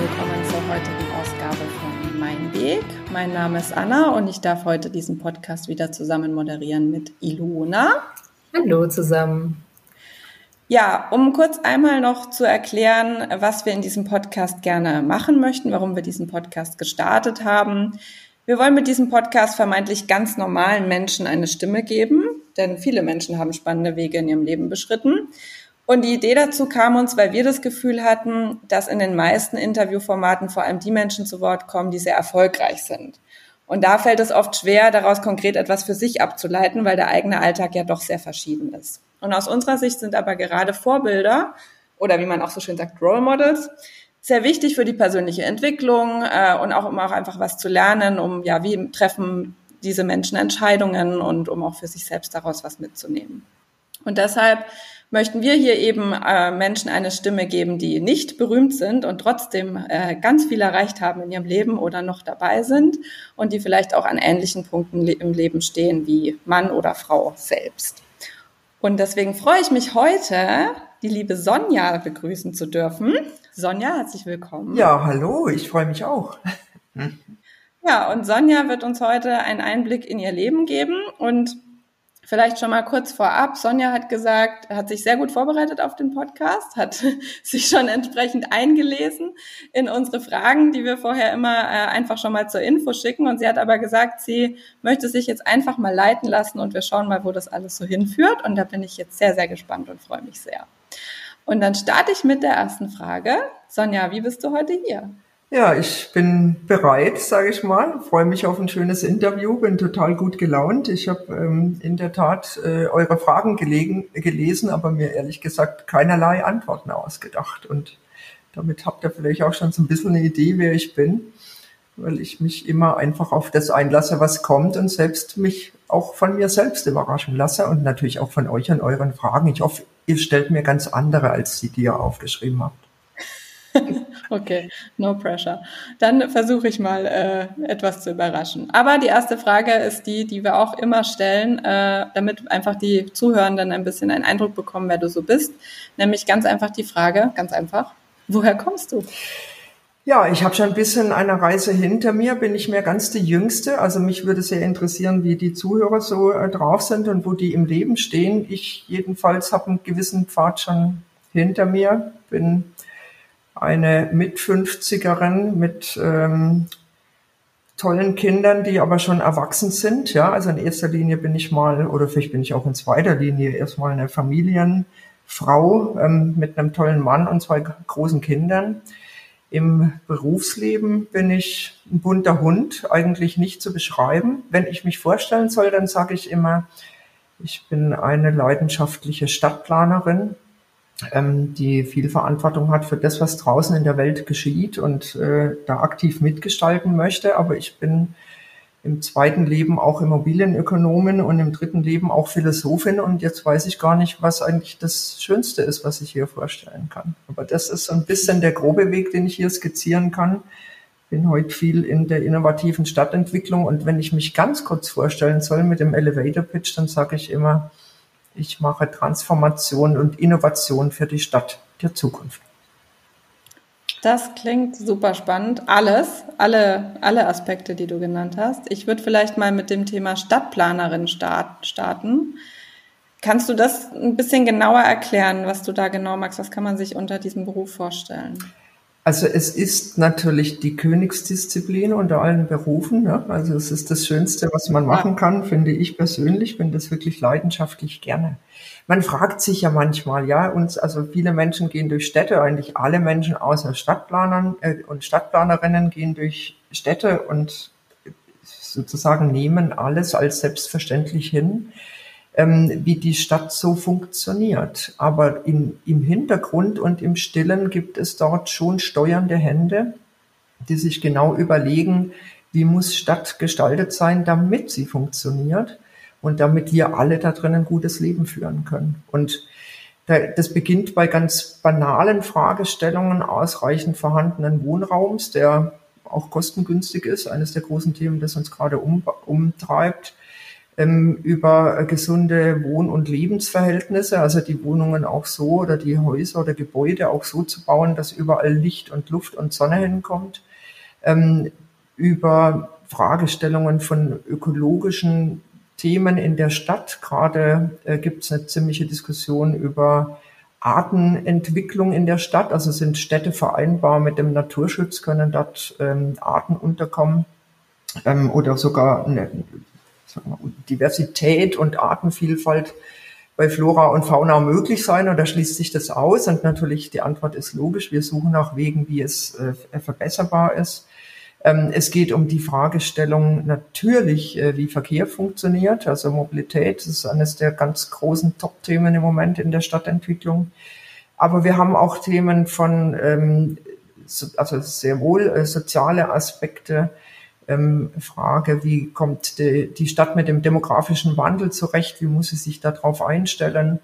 willkommen zur heutigen Ausgabe von Mein Weg. Mein Name ist Anna und ich darf heute diesen Podcast wieder zusammen moderieren mit Ilona. Hallo zusammen. Ja, um kurz einmal noch zu erklären, was wir in diesem Podcast gerne machen möchten, warum wir diesen Podcast gestartet haben. Wir wollen mit diesem Podcast vermeintlich ganz normalen Menschen eine Stimme geben, denn viele Menschen haben spannende Wege in ihrem Leben beschritten. Und die Idee dazu kam uns, weil wir das Gefühl hatten, dass in den meisten Interviewformaten vor allem die Menschen zu Wort kommen, die sehr erfolgreich sind. Und da fällt es oft schwer, daraus konkret etwas für sich abzuleiten, weil der eigene Alltag ja doch sehr verschieden ist. Und aus unserer Sicht sind aber gerade Vorbilder oder wie man auch so schön sagt, Role Models, sehr wichtig für die persönliche Entwicklung äh, und auch um auch einfach was zu lernen, um ja, wie treffen diese Menschen Entscheidungen und um auch für sich selbst daraus was mitzunehmen. Und deshalb möchten wir hier eben äh, Menschen eine Stimme geben, die nicht berühmt sind und trotzdem äh, ganz viel erreicht haben in ihrem Leben oder noch dabei sind und die vielleicht auch an ähnlichen Punkten le im Leben stehen wie Mann oder Frau selbst. Und deswegen freue ich mich heute, die liebe Sonja begrüßen zu dürfen. Sonja, herzlich willkommen. Ja, hallo, ich freue mich auch. Ja, und Sonja wird uns heute einen Einblick in ihr Leben geben und Vielleicht schon mal kurz vorab. Sonja hat gesagt, hat sich sehr gut vorbereitet auf den Podcast, hat sich schon entsprechend eingelesen in unsere Fragen, die wir vorher immer äh, einfach schon mal zur Info schicken. Und sie hat aber gesagt, sie möchte sich jetzt einfach mal leiten lassen und wir schauen mal, wo das alles so hinführt. Und da bin ich jetzt sehr, sehr gespannt und freue mich sehr. Und dann starte ich mit der ersten Frage. Sonja, wie bist du heute hier? Ja, ich bin bereit, sage ich mal. Freue mich auf ein schönes Interview, bin total gut gelaunt. Ich habe ähm, in der Tat äh, eure Fragen gelegen, gelesen, aber mir ehrlich gesagt keinerlei Antworten ausgedacht. Und damit habt ihr vielleicht auch schon so ein bisschen eine Idee, wer ich bin, weil ich mich immer einfach auf das einlasse, was kommt und selbst mich auch von mir selbst überraschen lasse und natürlich auch von euch und euren Fragen. Ich hoffe, ihr stellt mir ganz andere als die, die ihr aufgeschrieben habt. Okay, no pressure. Dann versuche ich mal äh, etwas zu überraschen. Aber die erste Frage ist die, die wir auch immer stellen, äh, damit einfach die Zuhörenden ein bisschen einen Eindruck bekommen, wer du so bist. Nämlich ganz einfach die Frage, ganz einfach, woher kommst du? Ja, ich habe schon ein bisschen eine Reise hinter mir, bin ich mehr ganz die Jüngste. Also mich würde sehr interessieren, wie die Zuhörer so äh, drauf sind und wo die im Leben stehen. Ich jedenfalls habe einen gewissen Pfad schon hinter mir, bin eine Mit-50erin mit ähm, tollen Kindern, die aber schon erwachsen sind. Ja, also in erster Linie bin ich mal, oder vielleicht bin ich auch in zweiter Linie erstmal eine Familienfrau ähm, mit einem tollen Mann und zwei großen Kindern. Im Berufsleben bin ich ein bunter Hund, eigentlich nicht zu beschreiben. Wenn ich mich vorstellen soll, dann sage ich immer, ich bin eine leidenschaftliche Stadtplanerin, ähm, die viel Verantwortung hat für das, was draußen in der Welt geschieht und äh, da aktiv mitgestalten möchte. Aber ich bin im zweiten Leben auch Immobilienökonomin und im dritten Leben auch Philosophin und jetzt weiß ich gar nicht, was eigentlich das Schönste ist, was ich hier vorstellen kann. Aber das ist so ein bisschen der grobe Weg, den ich hier skizzieren kann. Bin heute viel in der innovativen Stadtentwicklung und wenn ich mich ganz kurz vorstellen soll mit dem Elevator Pitch, dann sage ich immer, ich mache Transformation und Innovation für die Stadt der Zukunft. Das klingt super spannend. Alles, alle, alle Aspekte, die du genannt hast. Ich würde vielleicht mal mit dem Thema Stadtplanerin start, starten. Kannst du das ein bisschen genauer erklären, was du da genau magst? Was kann man sich unter diesem Beruf vorstellen? Also es ist natürlich die Königsdisziplin unter allen Berufen. Ne? Also es ist das Schönste, was man machen kann, finde ich persönlich, bin das wirklich leidenschaftlich gerne. Man fragt sich ja manchmal, ja, uns, also viele Menschen gehen durch Städte, eigentlich alle Menschen außer Stadtplanern äh, und Stadtplanerinnen gehen durch Städte und sozusagen nehmen alles als selbstverständlich hin ähm, wie die Stadt so funktioniert. Aber in, im Hintergrund und im Stillen gibt es dort schon steuernde Hände, die sich genau überlegen, wie muss Stadt gestaltet sein, damit sie funktioniert und damit wir alle da drin ein gutes Leben führen können. Und das beginnt bei ganz banalen Fragestellungen ausreichend vorhandenen Wohnraums, der auch kostengünstig ist, eines der großen Themen, das uns gerade um, umtreibt, ähm, über gesunde Wohn- und Lebensverhältnisse, also die Wohnungen auch so oder die Häuser oder Gebäude auch so zu bauen, dass überall Licht und Luft und Sonne hinkommt, ähm, über Fragestellungen von ökologischen Themen in der Stadt. Gerade äh, gibt es eine ziemliche Diskussion über Artenentwicklung in der Stadt. Also sind Städte vereinbar mit dem Naturschutz, können dort ähm, Arten unterkommen ähm, oder sogar eine Diversität und Artenvielfalt bei Flora und Fauna möglich sein oder schließt sich das aus? Und natürlich die Antwort ist logisch. Wir suchen nach Wegen, wie es äh, verbesserbar ist. Ähm, es geht um die Fragestellung natürlich, äh, wie Verkehr funktioniert. Also Mobilität ist eines der ganz großen Top-Themen im Moment in der Stadtentwicklung. Aber wir haben auch Themen von, ähm, also sehr wohl äh, soziale Aspekte, ähm, Frage, wie kommt die, Stadt mit dem demografischen Wandel zurecht, wie muss sie sich darauf einstellen,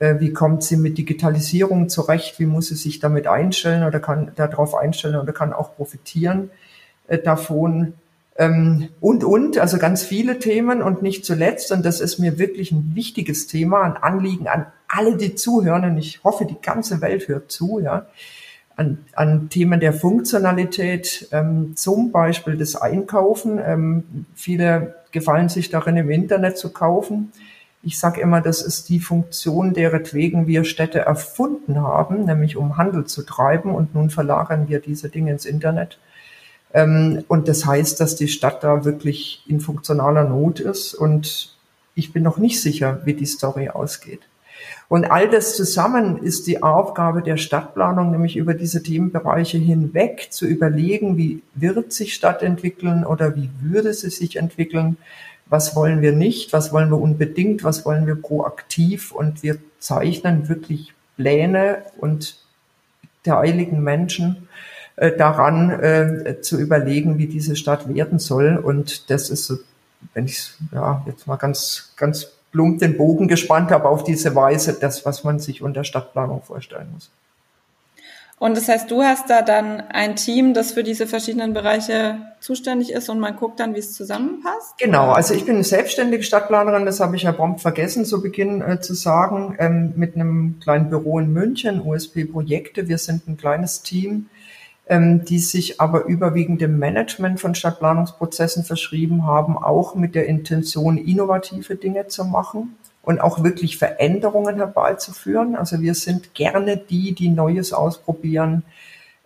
äh, wie kommt sie mit Digitalisierung zurecht, wie muss sie sich damit einstellen oder kann darauf einstellen oder kann auch profitieren äh, davon. Ähm, und, und, also ganz viele Themen und nicht zuletzt, und das ist mir wirklich ein wichtiges Thema, ein Anliegen an alle, die zuhören, und ich hoffe, die ganze Welt hört zu, ja, an, an Themen der Funktionalität, ähm, zum Beispiel das Einkaufen. Ähm, viele gefallen sich darin, im Internet zu kaufen. Ich sage immer, das ist die Funktion, deretwegen wir Städte erfunden haben, nämlich um Handel zu treiben und nun verlagern wir diese Dinge ins Internet. Ähm, und das heißt, dass die Stadt da wirklich in funktionaler Not ist und ich bin noch nicht sicher, wie die Story ausgeht. Und all das zusammen ist die Aufgabe der Stadtplanung, nämlich über diese Themenbereiche hinweg zu überlegen, wie wird sich Stadt entwickeln oder wie würde sie sich entwickeln, was wollen wir nicht, was wollen wir unbedingt, was wollen wir proaktiv? Und wir zeichnen wirklich Pläne und der Menschen äh, daran äh, zu überlegen, wie diese Stadt werden soll. Und das ist so, wenn ich ja jetzt mal ganz, ganz plump den Bogen gespannt habe, auf diese Weise das, was man sich unter Stadtplanung vorstellen muss. Und das heißt, du hast da dann ein Team, das für diese verschiedenen Bereiche zuständig ist und man guckt dann, wie es zusammenpasst? Genau, also ich bin eine selbstständige Stadtplanerin, das habe ich ja prompt vergessen zu Beginn äh, zu sagen, ähm, mit einem kleinen Büro in München, USP Projekte. Wir sind ein kleines Team, die sich aber überwiegend dem Management von Stadtplanungsprozessen verschrieben haben, auch mit der Intention, innovative Dinge zu machen und auch wirklich Veränderungen herbeizuführen. Also wir sind gerne die, die Neues ausprobieren,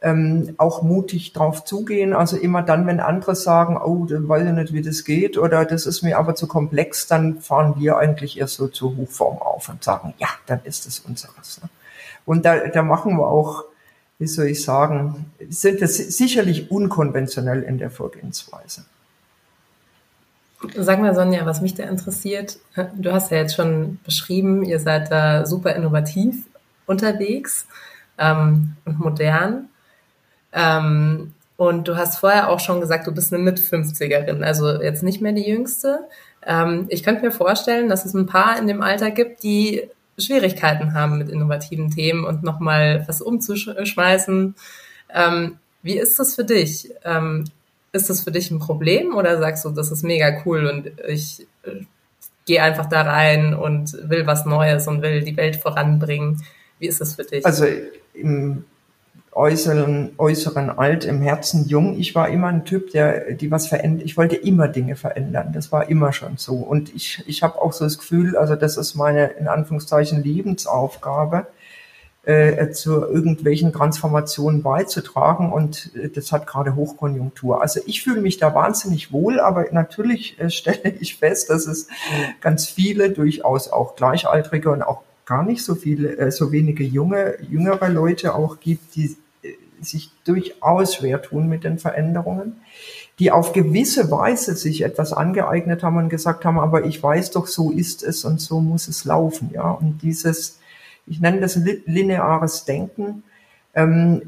ähm, auch mutig drauf zugehen. Also immer dann, wenn andere sagen, oh, dann weiß ich nicht, wie das geht oder das ist mir aber zu komplex, dann fahren wir eigentlich erst so zur Hochform auf und sagen, ja, dann ist es unseres. Ne? Und da, da machen wir auch wie soll ich sagen, sind das sicherlich unkonventionell in der Vorgehensweise. Sag mal, Sonja, was mich da interessiert, du hast ja jetzt schon beschrieben, ihr seid da super innovativ unterwegs ähm, und modern. Ähm, und du hast vorher auch schon gesagt, du bist eine Mit-50erin, also jetzt nicht mehr die Jüngste. Ähm, ich könnte mir vorstellen, dass es ein paar in dem Alter gibt, die Schwierigkeiten haben mit innovativen Themen und nochmal was umzuschmeißen. Ähm, wie ist das für dich? Ähm, ist das für dich ein Problem oder sagst du, das ist mega cool und ich äh, gehe einfach da rein und will was Neues und will die Welt voranbringen? Wie ist das für dich? Also im äußeren, äußeren alt, im Herzen jung. Ich war immer ein Typ, der die was verändert. Ich wollte immer Dinge verändern. Das war immer schon so. Und ich, ich habe auch so das Gefühl, also das ist meine in Anführungszeichen Lebensaufgabe, äh, zu irgendwelchen Transformationen beizutragen. Und äh, das hat gerade Hochkonjunktur. Also ich fühle mich da wahnsinnig wohl, aber natürlich äh, stelle ich fest, dass es ganz viele, durchaus auch Gleichaltrige und auch gar nicht so viele, äh, so wenige junge, jüngere Leute auch gibt, die sich durchaus schwer tun mit den Veränderungen, die auf gewisse Weise sich etwas angeeignet haben und gesagt haben, aber ich weiß doch, so ist es und so muss es laufen, ja. Und dieses, ich nenne das lineares Denken, ähm,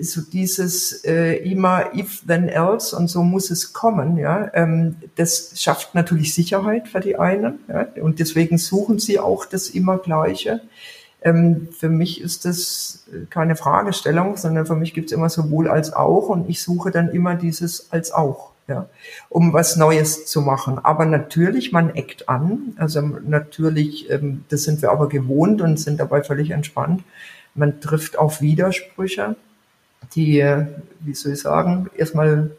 so dieses äh, immer if then else und so muss es kommen, ja, ähm, das schafft natürlich Sicherheit für die einen, ja, und deswegen suchen sie auch das immer Gleiche. Ähm, für mich ist das keine Fragestellung, sondern für mich gibt es immer sowohl als auch und ich suche dann immer dieses als auch. ja, um was Neues zu machen. Aber natürlich, man eckt an. Also natürlich, ähm, das sind wir aber gewohnt und sind dabei völlig entspannt. Man trifft auf Widersprüche, die, wie soll ich sagen, erstmal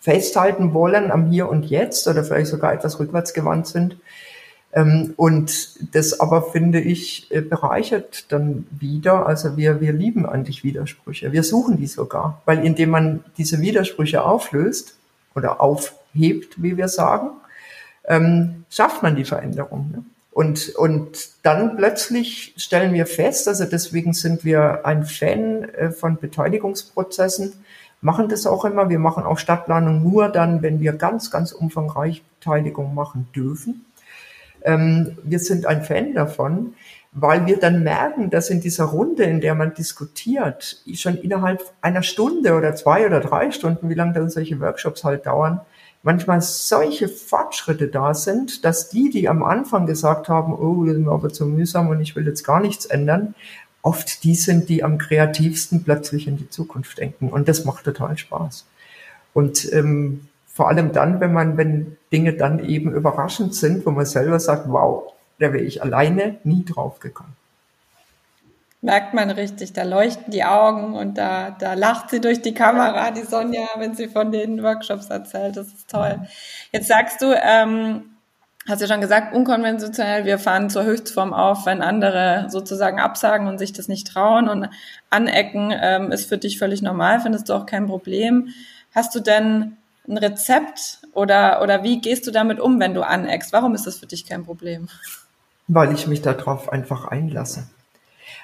festhalten wollen am Hier und Jetzt oder vielleicht sogar etwas rückwärtsgewandt sind. Ähm, und das aber, finde ich, äh, bereichert dann wieder. Also wir, wir lieben eigentlich Widersprüche. Wir suchen die sogar, weil indem man diese Widersprüche auflöst oder aufhebt, wie wir sagen, ähm, schafft man die Veränderung. Ne? Und, und dann plötzlich stellen wir fest, also deswegen sind wir ein Fan äh, von Beteiligungsprozessen, machen das auch immer. Wir machen auch Stadtplanung nur dann, wenn wir ganz, ganz umfangreich Beteiligung machen dürfen. Ähm, wir sind ein Fan davon, weil wir dann merken, dass in dieser Runde, in der man diskutiert, schon innerhalb einer Stunde oder zwei oder drei Stunden, wie lange dann solche Workshops halt dauern, manchmal solche Fortschritte da sind, dass die, die am Anfang gesagt haben, oh, das ist mir aber zu mühsam und ich will jetzt gar nichts ändern, oft die sind, die am kreativsten plötzlich in die Zukunft denken. Und das macht total Spaß. Und ähm, vor allem dann, wenn man, wenn Dinge dann eben überraschend sind, wo man selber sagt, wow, da wäre ich alleine nie drauf gekommen. Merkt man richtig, da leuchten die Augen und da, da lacht sie durch die Kamera, die Sonja, wenn sie von den Workshops erzählt. Das ist toll. Jetzt sagst du, ähm, hast ja schon gesagt, unkonventionell, wir fahren zur Höchstform auf, wenn andere sozusagen absagen und sich das nicht trauen und anecken, ähm, ist für dich völlig normal, findest du auch kein Problem. Hast du denn ein Rezept oder, oder wie gehst du damit um, wenn du aneckst? Warum ist das für dich kein Problem? Weil ich mich darauf einfach einlasse.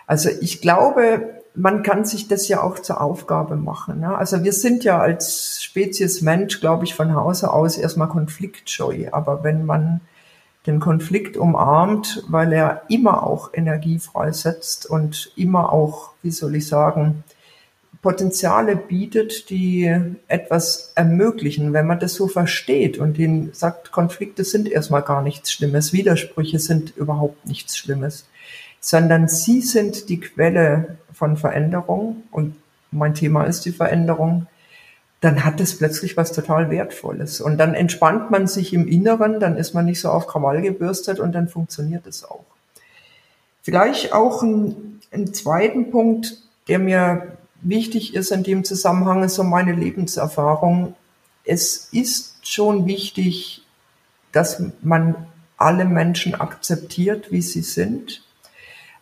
Also ich glaube, man kann sich das ja auch zur Aufgabe machen. Ne? Also wir sind ja als Spezies Mensch, glaube ich, von Hause aus erstmal konfliktscheu. Aber wenn man den Konflikt umarmt, weil er immer auch Energie freisetzt und immer auch, wie soll ich sagen, Potenziale bietet, die etwas ermöglichen, wenn man das so versteht und den sagt, Konflikte sind erstmal gar nichts Schlimmes, Widersprüche sind überhaupt nichts Schlimmes, sondern sie sind die Quelle von Veränderung und mein Thema ist die Veränderung, dann hat es plötzlich was total Wertvolles. Und dann entspannt man sich im Inneren, dann ist man nicht so auf Krawall gebürstet und dann funktioniert es auch. Vielleicht auch ein, ein zweiten Punkt, der mir wichtig ist in dem Zusammenhang, ist so meine Lebenserfahrung. Es ist schon wichtig, dass man alle Menschen akzeptiert, wie sie sind,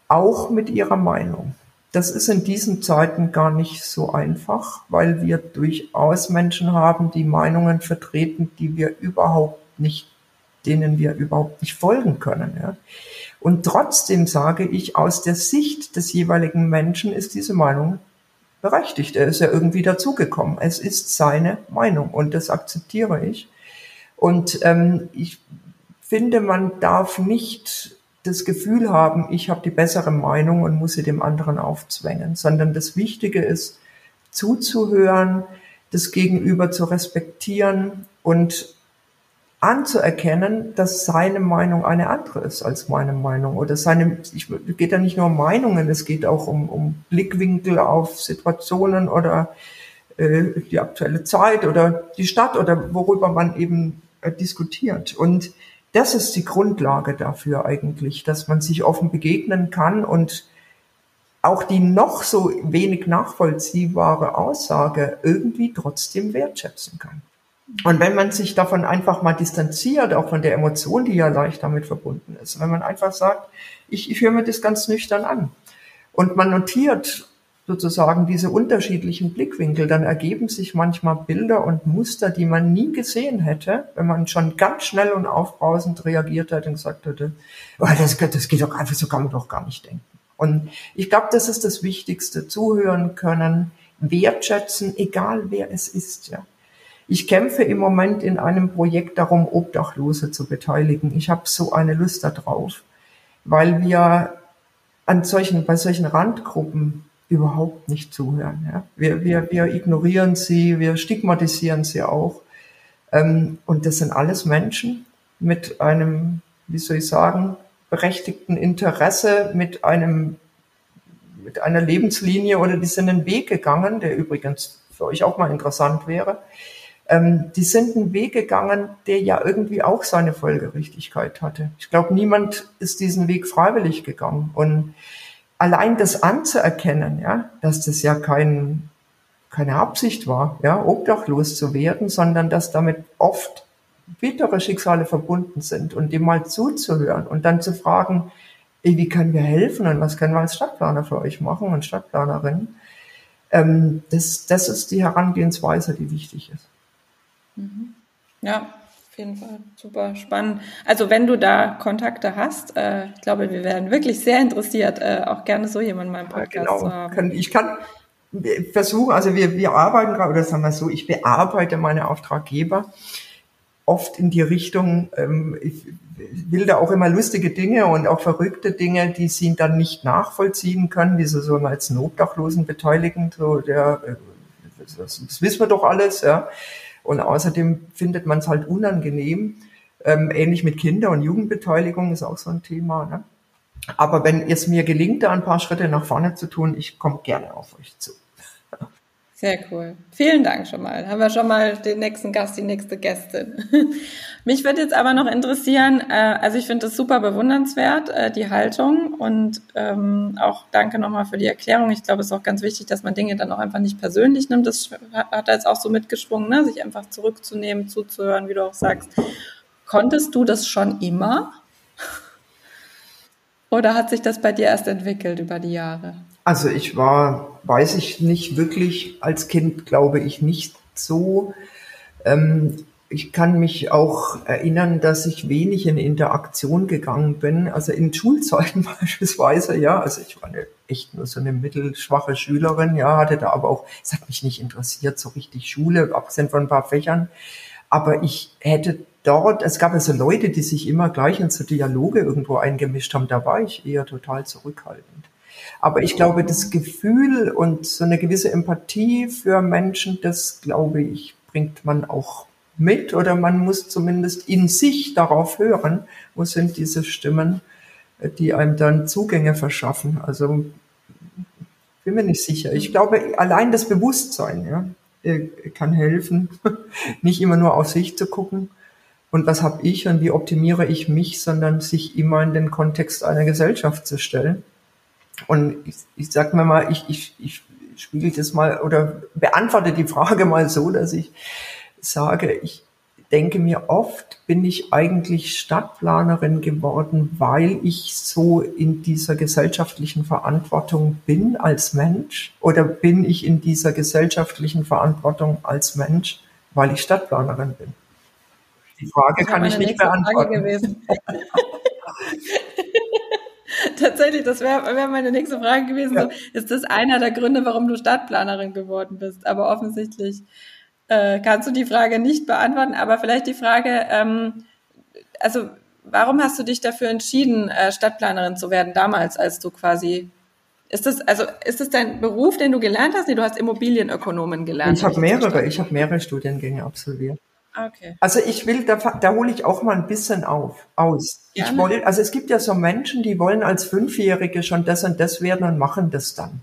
auch mit ihrer Meinung. Das ist in diesen Zeiten gar nicht so einfach, weil wir durchaus Menschen haben, die Meinungen vertreten, die wir überhaupt nicht, denen wir überhaupt nicht folgen können. Ja. Und trotzdem sage ich, aus der Sicht des jeweiligen Menschen ist diese Meinung berechtigt. Er ist ja irgendwie dazugekommen. Es ist seine Meinung und das akzeptiere ich. Und ähm, ich finde, man darf nicht das Gefühl haben, ich habe die bessere Meinung und muss sie dem anderen aufzwängen, sondern das Wichtige ist, zuzuhören, das Gegenüber zu respektieren und anzuerkennen, dass seine Meinung eine andere ist als meine Meinung oder seine, ich, es geht ja nicht nur um Meinungen, es geht auch um, um Blickwinkel auf Situationen oder äh, die aktuelle Zeit oder die Stadt oder worüber man eben äh, diskutiert. Und das ist die Grundlage dafür eigentlich, dass man sich offen begegnen kann und auch die noch so wenig nachvollziehbare Aussage irgendwie trotzdem wertschätzen kann. Und wenn man sich davon einfach mal distanziert, auch von der Emotion, die ja leicht damit verbunden ist, wenn man einfach sagt, ich, ich höre mir das ganz nüchtern an und man notiert sozusagen diese unterschiedlichen Blickwinkel, dann ergeben sich manchmal Bilder und Muster, die man nie gesehen hätte, wenn man schon ganz schnell und aufbrausend reagiert hat und gesagt hätte, oh, das, das geht doch einfach, so kann man doch gar nicht denken. Und ich glaube, das ist das Wichtigste, zuhören können, wertschätzen, egal wer es ist, ja. Ich kämpfe im Moment in einem Projekt darum, Obdachlose zu beteiligen. Ich habe so eine Lust darauf, weil wir an solchen, bei solchen Randgruppen überhaupt nicht zuhören. Ja. Wir, wir, wir ignorieren sie, wir stigmatisieren sie auch. Ähm, und das sind alles Menschen mit einem, wie soll ich sagen, berechtigten Interesse, mit einem, mit einer Lebenslinie oder die sind einen Weg gegangen, der übrigens für euch auch mal interessant wäre ähm, die sind einen Weg gegangen, der ja irgendwie auch seine Folgerichtigkeit hatte. Ich glaube, niemand ist diesen Weg freiwillig gegangen. Und allein das anzuerkennen, ja, dass das ja kein, keine Absicht war, ja, obdachlos zu werden, sondern dass damit oft bittere Schicksale verbunden sind und dem mal zuzuhören und dann zu fragen, ey, wie können wir helfen und was können wir als Stadtplaner für euch machen und Stadtplanerin, ähm, das, das ist die Herangehensweise, die wichtig ist. Mhm. Ja, auf jeden Fall super spannend. Also wenn du da Kontakte hast, äh, ich glaube, wir werden wirklich sehr interessiert, äh, auch gerne so jemanden mal im Podcast ja, genau. zu haben. Ich kann versuchen, also wir, wir arbeiten gerade, oder sagen wir so, ich bearbeite meine Auftraggeber oft in die Richtung, ähm, ich will da auch immer lustige Dinge und auch verrückte Dinge, die sie dann nicht nachvollziehen können, wie sie so als Nobdachlosen beteiligen, so der, äh, das, das wissen wir doch alles, ja. Und außerdem findet man es halt unangenehm. Ähm, ähnlich mit Kinder- und Jugendbeteiligung ist auch so ein Thema. Ne? Aber wenn es mir gelingt, da ein paar Schritte nach vorne zu tun, ich komme gerne auf euch zu. Sehr cool. Vielen Dank schon mal. Haben wir schon mal den nächsten Gast, die nächste Gästin. Mich würde jetzt aber noch interessieren, äh, also ich finde das super bewundernswert, äh, die Haltung und ähm, auch danke nochmal für die Erklärung. Ich glaube, es ist auch ganz wichtig, dass man Dinge dann auch einfach nicht persönlich nimmt. Das hat er jetzt auch so mitgeschwungen, ne? sich einfach zurückzunehmen, zuzuhören, wie du auch sagst. Konntest du das schon immer? Oder hat sich das bei dir erst entwickelt über die Jahre? Also ich war, weiß ich nicht wirklich, als Kind glaube ich nicht so. Ähm, ich kann mich auch erinnern, dass ich wenig in Interaktion gegangen bin. Also in Schulzeiten beispielsweise, ja. Also ich war eine, echt nur so eine mittelschwache Schülerin, ja, hatte da aber auch, es hat mich nicht interessiert, so richtig Schule, abgesehen von ein paar Fächern. Aber ich hätte dort, es gab also Leute, die sich immer gleich in so Dialoge irgendwo eingemischt haben, da war ich eher total zurückhaltend. Aber ich glaube, das Gefühl und so eine gewisse Empathie für Menschen, das glaube ich, bringt man auch mit oder man muss zumindest in sich darauf hören, wo sind diese Stimmen, die einem dann Zugänge verschaffen. Also bin mir nicht sicher. Ich glaube, allein das Bewusstsein ja, äh, kann helfen, nicht immer nur auf sich zu gucken und was habe ich und wie optimiere ich mich, sondern sich immer in den Kontext einer Gesellschaft zu stellen. Und ich, ich sag mir mal, ich, ich, ich spiegel das mal oder beantworte die Frage mal so, dass ich sage, ich denke mir oft, bin ich eigentlich Stadtplanerin geworden, weil ich so in dieser gesellschaftlichen Verantwortung bin als Mensch? Oder bin ich in dieser gesellschaftlichen Verantwortung als Mensch, weil ich Stadtplanerin bin? Die Frage kann ich nicht beantworten. Tatsächlich, das wäre wär meine nächste Frage gewesen. Ja. So, ist das einer der Gründe, warum du Stadtplanerin geworden bist? Aber offensichtlich äh, kannst du die Frage nicht beantworten. Aber vielleicht die Frage, ähm, also warum hast du dich dafür entschieden, äh, Stadtplanerin zu werden damals, als du quasi ist das also ist das dein Beruf, den du gelernt hast? Nee, du hast Immobilienökonomen gelernt. Ich habe mehrere, ich habe mehrere Studiengänge absolviert. Okay. Also ich will, da, da hole ich auch mal ein bisschen auf, aus. Gerne. Ich wollte, also es gibt ja so Menschen, die wollen als Fünfjährige schon das und das werden und machen das dann.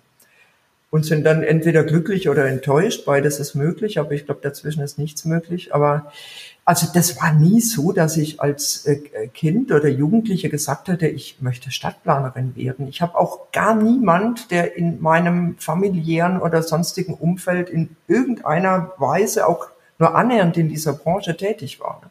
Und sind dann entweder glücklich oder enttäuscht, beides ist möglich, aber ich glaube, dazwischen ist nichts möglich. Aber also das war nie so, dass ich als äh, Kind oder Jugendliche gesagt hätte, ich möchte Stadtplanerin werden. Ich habe auch gar niemand, der in meinem familiären oder sonstigen Umfeld in irgendeiner Weise auch nur annähernd in dieser Branche tätig war.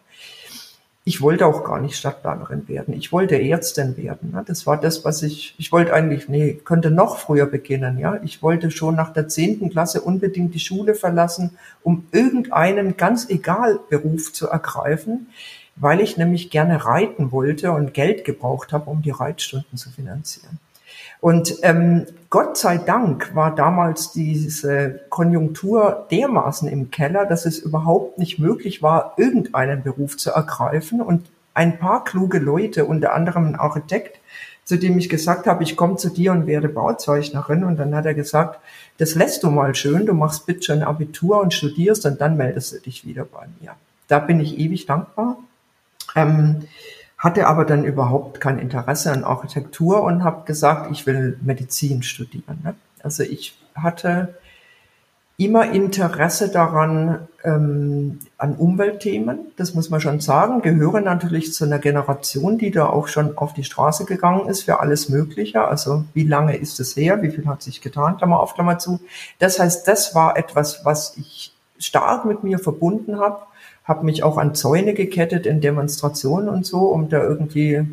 Ich wollte auch gar nicht Stadtplanerin werden. Ich wollte Ärztin werden. Das war das, was ich, ich wollte eigentlich, nee, könnte noch früher beginnen, ja. Ich wollte schon nach der zehnten Klasse unbedingt die Schule verlassen, um irgendeinen ganz egal Beruf zu ergreifen, weil ich nämlich gerne reiten wollte und Geld gebraucht habe, um die Reitstunden zu finanzieren. Und ähm, Gott sei Dank war damals diese Konjunktur dermaßen im Keller, dass es überhaupt nicht möglich war, irgendeinen Beruf zu ergreifen. Und ein paar kluge Leute, unter anderem ein Architekt, zu dem ich gesagt habe, ich komme zu dir und werde Bauzeichnerin. Und dann hat er gesagt, das lässt du mal schön, du machst bitte schon Abitur und studierst und dann meldest du dich wieder bei mir. Da bin ich ewig dankbar. Ähm, hatte aber dann überhaupt kein Interesse an Architektur und habe gesagt, ich will Medizin studieren. Ne? Also ich hatte immer Interesse daran, ähm, an Umweltthemen, das muss man schon sagen, gehören natürlich zu einer Generation, die da auch schon auf die Straße gegangen ist für alles Mögliche. Also wie lange ist es her, wie viel hat sich getan, Klammer auf, Klammer zu. Das heißt, das war etwas, was ich stark mit mir verbunden habe, habe mich auch an Zäune gekettet in Demonstrationen und so, um da irgendwie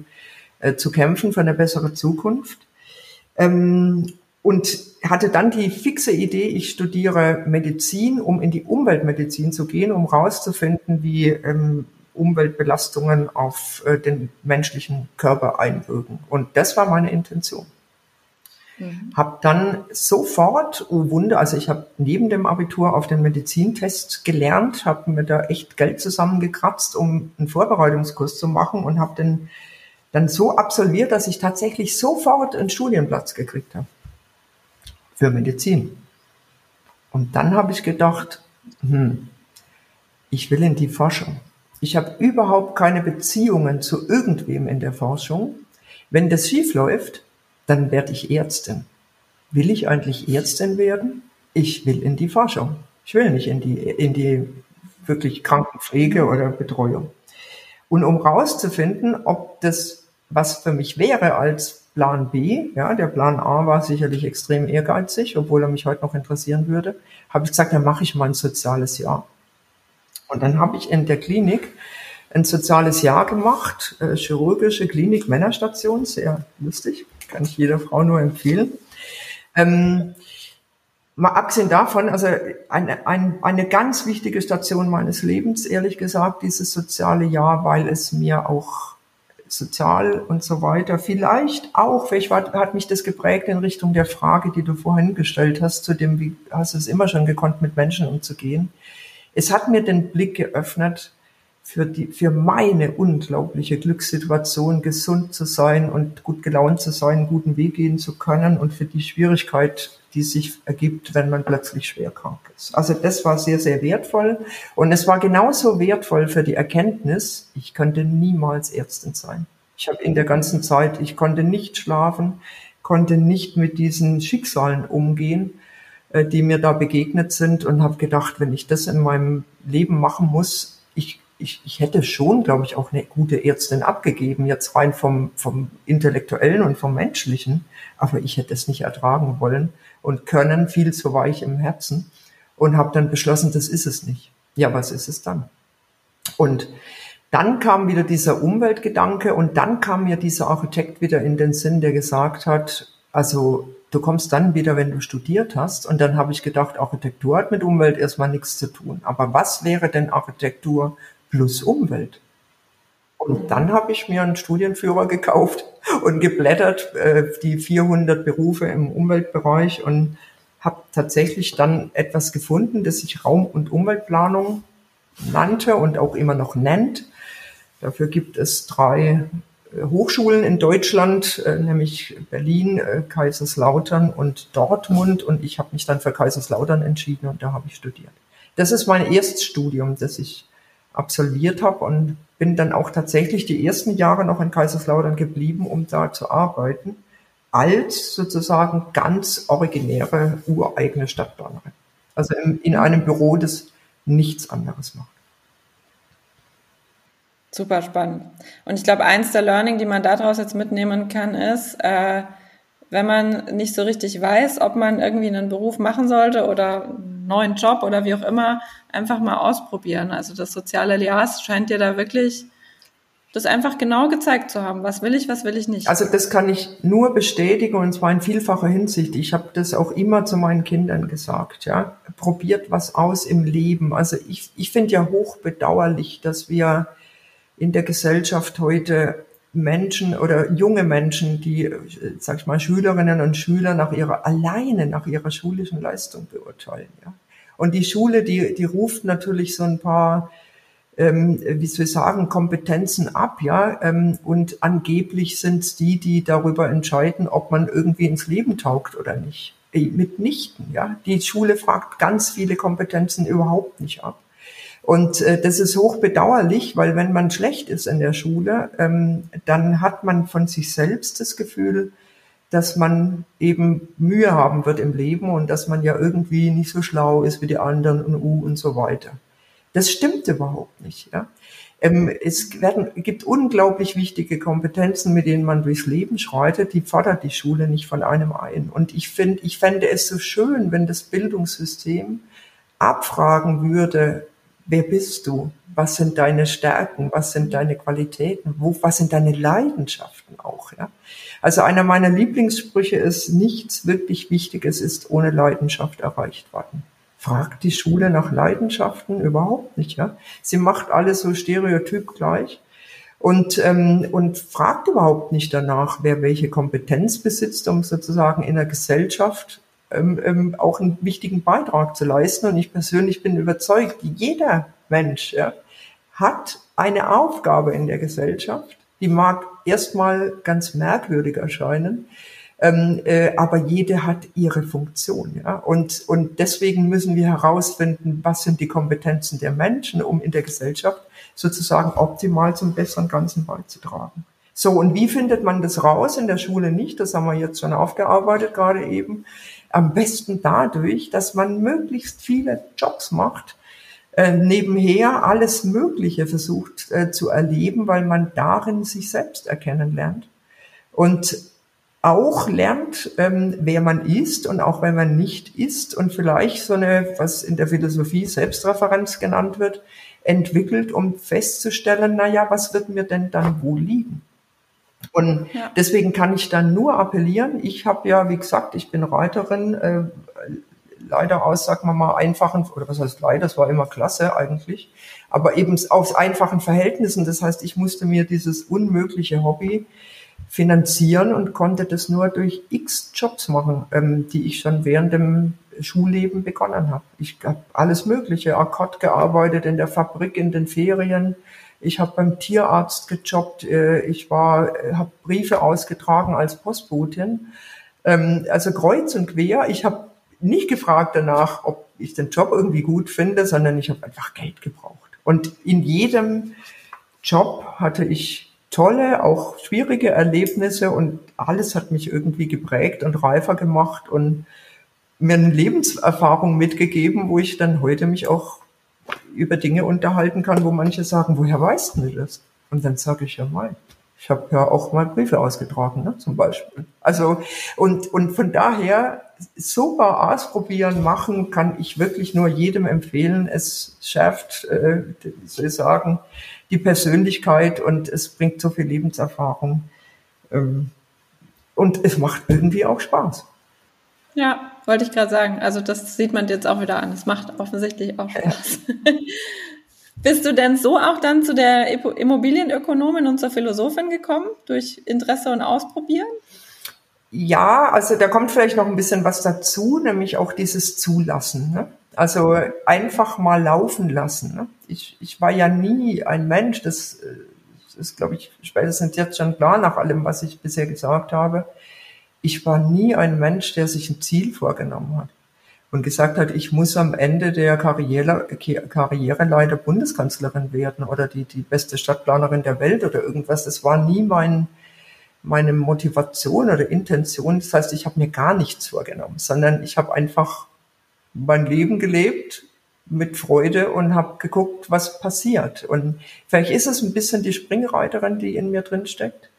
äh, zu kämpfen für eine bessere Zukunft. Ähm, und hatte dann die fixe Idee, ich studiere Medizin, um in die Umweltmedizin zu gehen, um rauszufinden, wie ähm, Umweltbelastungen auf äh, den menschlichen Körper einwirken. Und das war meine Intention. Mhm. Hab dann sofort, oh Wunder, also ich habe neben dem Abitur auf den Medizintest gelernt, habe mir da echt Geld zusammengekratzt, um einen Vorbereitungskurs zu machen und habe den dann so absolviert, dass ich tatsächlich sofort einen Studienplatz gekriegt habe für Medizin. Und dann habe ich gedacht, hm, ich will in die Forschung. Ich habe überhaupt keine Beziehungen zu irgendwem in der Forschung. Wenn das schief läuft, dann werde ich Ärztin. Will ich eigentlich Ärztin werden? Ich will in die Forschung. Ich will nicht in die, in die wirklich Krankenpflege oder Betreuung. Und um rauszufinden, ob das was für mich wäre als Plan B, ja, der Plan A war sicherlich extrem ehrgeizig, obwohl er mich heute noch interessieren würde, habe ich gesagt, dann mache ich mal ein soziales Jahr. Und dann habe ich in der Klinik ein soziales Jahr gemacht, äh, chirurgische Klinik Männerstation, sehr lustig, kann ich jeder Frau nur empfehlen. Ähm, mal abgesehen davon, also eine, ein, eine ganz wichtige Station meines Lebens, ehrlich gesagt, dieses soziale Jahr, weil es mir auch sozial und so weiter. Vielleicht auch, vielleicht war, hat mich das geprägt in Richtung der Frage, die du vorhin gestellt hast, zu dem, wie hast du es immer schon gekonnt, mit Menschen umzugehen. Es hat mir den Blick geöffnet für die, für meine unglaubliche Glückssituation, gesund zu sein und gut gelaunt zu sein, einen guten Weg gehen zu können und für die Schwierigkeit, die sich ergibt, wenn man plötzlich schwer krank ist. Also das war sehr, sehr wertvoll. Und es war genauso wertvoll für die Erkenntnis, ich könnte niemals Ärztin sein. Ich habe in der ganzen Zeit, ich konnte nicht schlafen, konnte nicht mit diesen Schicksalen umgehen, äh, die mir da begegnet sind und habe gedacht, wenn ich das in meinem Leben machen muss, ich ich, hätte schon, glaube ich, auch eine gute Ärztin abgegeben, jetzt rein vom, vom Intellektuellen und vom Menschlichen, aber ich hätte es nicht ertragen wollen und können, viel zu weich im Herzen und habe dann beschlossen, das ist es nicht. Ja, was ist es dann? Und dann kam wieder dieser Umweltgedanke und dann kam mir dieser Architekt wieder in den Sinn, der gesagt hat, also du kommst dann wieder, wenn du studiert hast. Und dann habe ich gedacht, Architektur hat mit Umwelt erstmal nichts zu tun. Aber was wäre denn Architektur plus Umwelt. Und dann habe ich mir einen Studienführer gekauft und geblättert, äh, die 400 Berufe im Umweltbereich und habe tatsächlich dann etwas gefunden, das sich Raum- und Umweltplanung nannte und auch immer noch nennt. Dafür gibt es drei äh, Hochschulen in Deutschland, äh, nämlich Berlin, äh, Kaiserslautern und Dortmund. Und ich habe mich dann für Kaiserslautern entschieden und da habe ich studiert. Das ist mein Erststudium, das ich absolviert habe und bin dann auch tatsächlich die ersten Jahre noch in Kaiserslautern geblieben, um da zu arbeiten, als sozusagen ganz originäre, ureigene Stadtplanerin. Also in, in einem Büro, das nichts anderes macht. Super spannend. Und ich glaube, eins der Learning, die man daraus jetzt mitnehmen kann, ist, äh, wenn man nicht so richtig weiß, ob man irgendwie einen Beruf machen sollte oder neuen Job oder wie auch immer, einfach mal ausprobieren. Also das soziale Lias scheint dir da wirklich das einfach genau gezeigt zu haben. Was will ich, was will ich nicht? Also das kann ich nur bestätigen und zwar in vielfacher Hinsicht. Ich habe das auch immer zu meinen Kindern gesagt. Ja, probiert was aus im Leben. Also ich, ich finde ja hochbedauerlich, dass wir in der Gesellschaft heute Menschen oder junge Menschen, die, sag ich mal, Schülerinnen und Schüler nach ihrer, alleine nach ihrer schulischen Leistung beurteilen, ja. Und die Schule, die, die ruft natürlich so ein paar, ähm, wie soll ich sagen, Kompetenzen ab, ja. Ähm, und angeblich sind es die, die darüber entscheiden, ob man irgendwie ins Leben taugt oder nicht. Äh, mitnichten, ja. Die Schule fragt ganz viele Kompetenzen überhaupt nicht ab. Und äh, das ist hochbedauerlich, weil wenn man schlecht ist in der Schule, ähm, dann hat man von sich selbst das Gefühl, dass man eben Mühe haben wird im Leben und dass man ja irgendwie nicht so schlau ist wie die anderen und uh und so weiter. Das stimmt überhaupt nicht. Ja? Ähm, es werden, gibt unglaublich wichtige Kompetenzen, mit denen man durchs Leben schreitet. Die fordert die Schule nicht von einem ein. Und ich finde, ich fände es so schön, wenn das Bildungssystem abfragen würde, wer bist du? Was sind deine Stärken? Was sind deine Qualitäten? Wo, was sind deine Leidenschaften auch? Ja? Also einer meiner Lieblingssprüche ist, nichts wirklich Wichtiges ist ohne Leidenschaft erreicht worden. Fragt die Schule nach Leidenschaften überhaupt nicht, ja? Sie macht alles so stereotyp gleich und, ähm, und fragt überhaupt nicht danach, wer welche Kompetenz besitzt, um sozusagen in der Gesellschaft ähm, ähm, auch einen wichtigen Beitrag zu leisten. Und ich persönlich bin überzeugt, jeder Mensch ja, hat eine Aufgabe in der Gesellschaft, die mag erstmal ganz merkwürdig erscheinen, ähm, äh, aber jede hat ihre Funktion. Ja? Und, und deswegen müssen wir herausfinden, was sind die Kompetenzen der Menschen, um in der Gesellschaft sozusagen optimal zum besseren Ganzen beizutragen. So, und wie findet man das raus? In der Schule nicht, das haben wir jetzt schon aufgearbeitet gerade eben. Am besten dadurch, dass man möglichst viele Jobs macht, äh, nebenher alles Mögliche versucht äh, zu erleben, weil man darin sich selbst erkennen lernt. Und auch lernt, ähm, wer man ist und auch wenn man nicht ist und vielleicht so eine, was in der Philosophie Selbstreferenz genannt wird, entwickelt, um festzustellen, na ja, was wird mir denn dann wohl liegen? Und ja. deswegen kann ich dann nur appellieren. Ich habe ja, wie gesagt, ich bin Reiterin, äh, leider aus, sagen wir mal, einfachen, oder was heißt leider, das war immer klasse eigentlich, aber eben aus einfachen Verhältnissen. Das heißt, ich musste mir dieses unmögliche Hobby finanzieren und konnte das nur durch x Jobs machen, ähm, die ich schon während dem Schulleben begonnen habe. Ich habe alles Mögliche, Akkord gearbeitet, in der Fabrik, in den Ferien, ich habe beim Tierarzt gejobbt, äh, ich war, äh, habe Briefe ausgetragen als Postbotin. Ähm, also kreuz und quer. Ich habe nicht gefragt danach, ob ich den Job irgendwie gut finde, sondern ich habe einfach Geld gebraucht. Und in jedem Job hatte ich tolle, auch schwierige Erlebnisse und alles hat mich irgendwie geprägt und reifer gemacht und mir eine Lebenserfahrung mitgegeben, wo ich dann heute mich auch über Dinge unterhalten kann, wo manche sagen, woher weißt du das? Und dann sage ich ja mal, ich habe ja auch mal Briefe ausgetragen, ne, zum Beispiel. Also und und von daher super ausprobieren, machen kann ich wirklich nur jedem empfehlen. Es schärft, äh, ich sagen, die Persönlichkeit und es bringt so viel Lebenserfahrung ähm, und es macht irgendwie auch Spaß. Ja, wollte ich gerade sagen. Also das sieht man jetzt auch wieder an. Es macht offensichtlich auch Spaß. Bist du denn so auch dann zu der Immobilienökonomin und zur Philosophin gekommen durch Interesse und Ausprobieren? Ja, also da kommt vielleicht noch ein bisschen was dazu, nämlich auch dieses Zulassen. Ne? Also einfach mal laufen lassen. Ne? Ich, ich war ja nie ein Mensch, das, das ist, glaube ich, spätestens jetzt schon klar nach allem, was ich bisher gesagt habe ich war nie ein Mensch, der sich ein Ziel vorgenommen hat und gesagt hat, ich muss am Ende der Karriere, Karriereleiter Bundeskanzlerin werden oder die, die beste Stadtplanerin der Welt oder irgendwas. Das war nie mein, meine Motivation oder Intention. Das heißt, ich habe mir gar nichts vorgenommen, sondern ich habe einfach mein Leben gelebt mit Freude und habe geguckt, was passiert. Und vielleicht ist es ein bisschen die Springreiterin, die in mir drin steckt.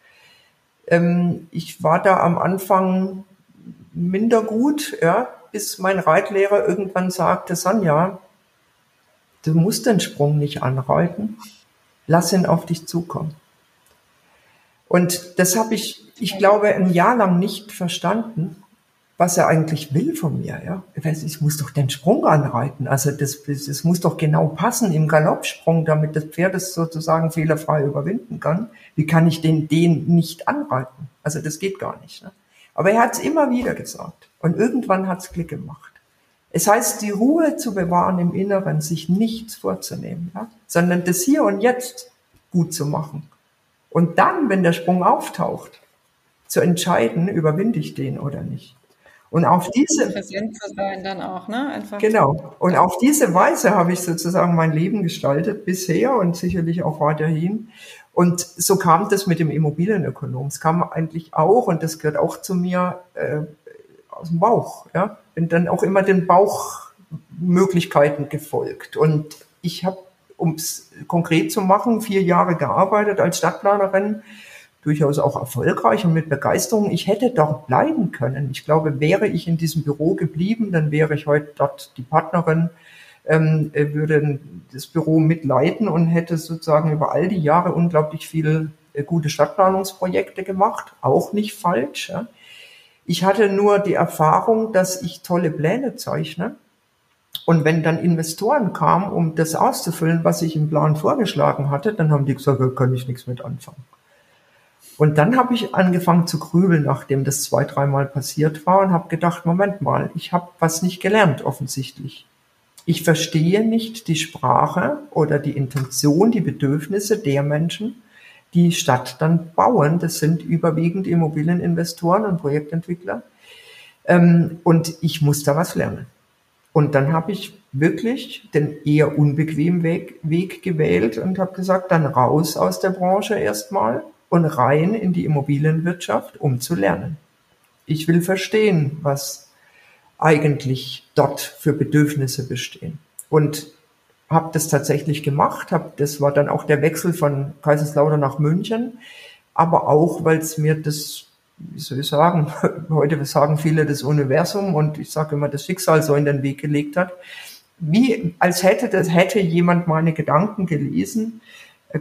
Ähm, ich war da am Anfang minder gut, ja, bis mein Reitlehrer irgendwann sagte, Sonja, du musst den Sprung nicht anreiten, lass ihn auf dich zukommen. Und das habe ich, ich glaube, ein Jahr lang nicht verstanden, was er eigentlich will von mir. Ja, ich muss doch den Sprung anreiten. Also das, das muss doch genau passen im Galoppsprung, damit das Pferd es sozusagen fehlerfrei überwinden kann. Wie kann ich den den nicht anreiten? Also das geht gar nicht. Ne? Aber er hat es immer wieder gesagt. Und irgendwann hat es Klick gemacht. Es heißt, die Ruhe zu bewahren im Inneren, sich nichts vorzunehmen, ja? sondern das Hier und Jetzt gut zu machen. Und dann, wenn der Sprung auftaucht, zu entscheiden, überwinde ich den oder nicht. Und auf diese präsent zu sein dann auch, ne? Einfach genau. Und auf diese Weise habe ich sozusagen mein Leben gestaltet bisher und sicherlich auch weiterhin. Und so kam das mit dem Immobilienökonom. Es kam eigentlich auch, und das gehört auch zu mir, äh, aus dem Bauch. Ja, bin dann auch immer den Bauchmöglichkeiten gefolgt. Und ich habe, um es konkret zu machen, vier Jahre gearbeitet als Stadtplanerin durchaus auch erfolgreich und mit Begeisterung. Ich hätte dort bleiben können. Ich glaube, wäre ich in diesem Büro geblieben, dann wäre ich heute dort die Partnerin, ähm, würde das Büro mitleiten und hätte sozusagen über all die Jahre unglaublich viele äh, gute Stadtplanungsprojekte gemacht. Auch nicht falsch. Ja. Ich hatte nur die Erfahrung, dass ich tolle Pläne zeichne. Und wenn dann Investoren kamen, um das auszufüllen, was ich im Plan vorgeschlagen hatte, dann haben die gesagt, da kann ich nichts mit anfangen. Und dann habe ich angefangen zu grübeln, nachdem das zwei, dreimal passiert war und habe gedacht, Moment mal, ich habe was nicht gelernt offensichtlich. Ich verstehe nicht die Sprache oder die Intention, die Bedürfnisse der Menschen, die Stadt dann bauen. Das sind überwiegend Immobilieninvestoren und Projektentwickler. Ähm, und ich muss da was lernen. Und dann habe ich wirklich den eher unbequemen Weg, Weg gewählt und habe gesagt, dann raus aus der Branche erstmal und rein in die Immobilienwirtschaft, um zu lernen. Ich will verstehen, was eigentlich dort für Bedürfnisse bestehen. Und habe das tatsächlich gemacht. Hab, das war dann auch der Wechsel von Kaiserslautern nach München, aber auch, weil es mir das, wie soll ich sagen, heute sagen viele das Universum und ich sage immer das Schicksal so in den Weg gelegt hat. Wie als hätte das hätte jemand meine Gedanken gelesen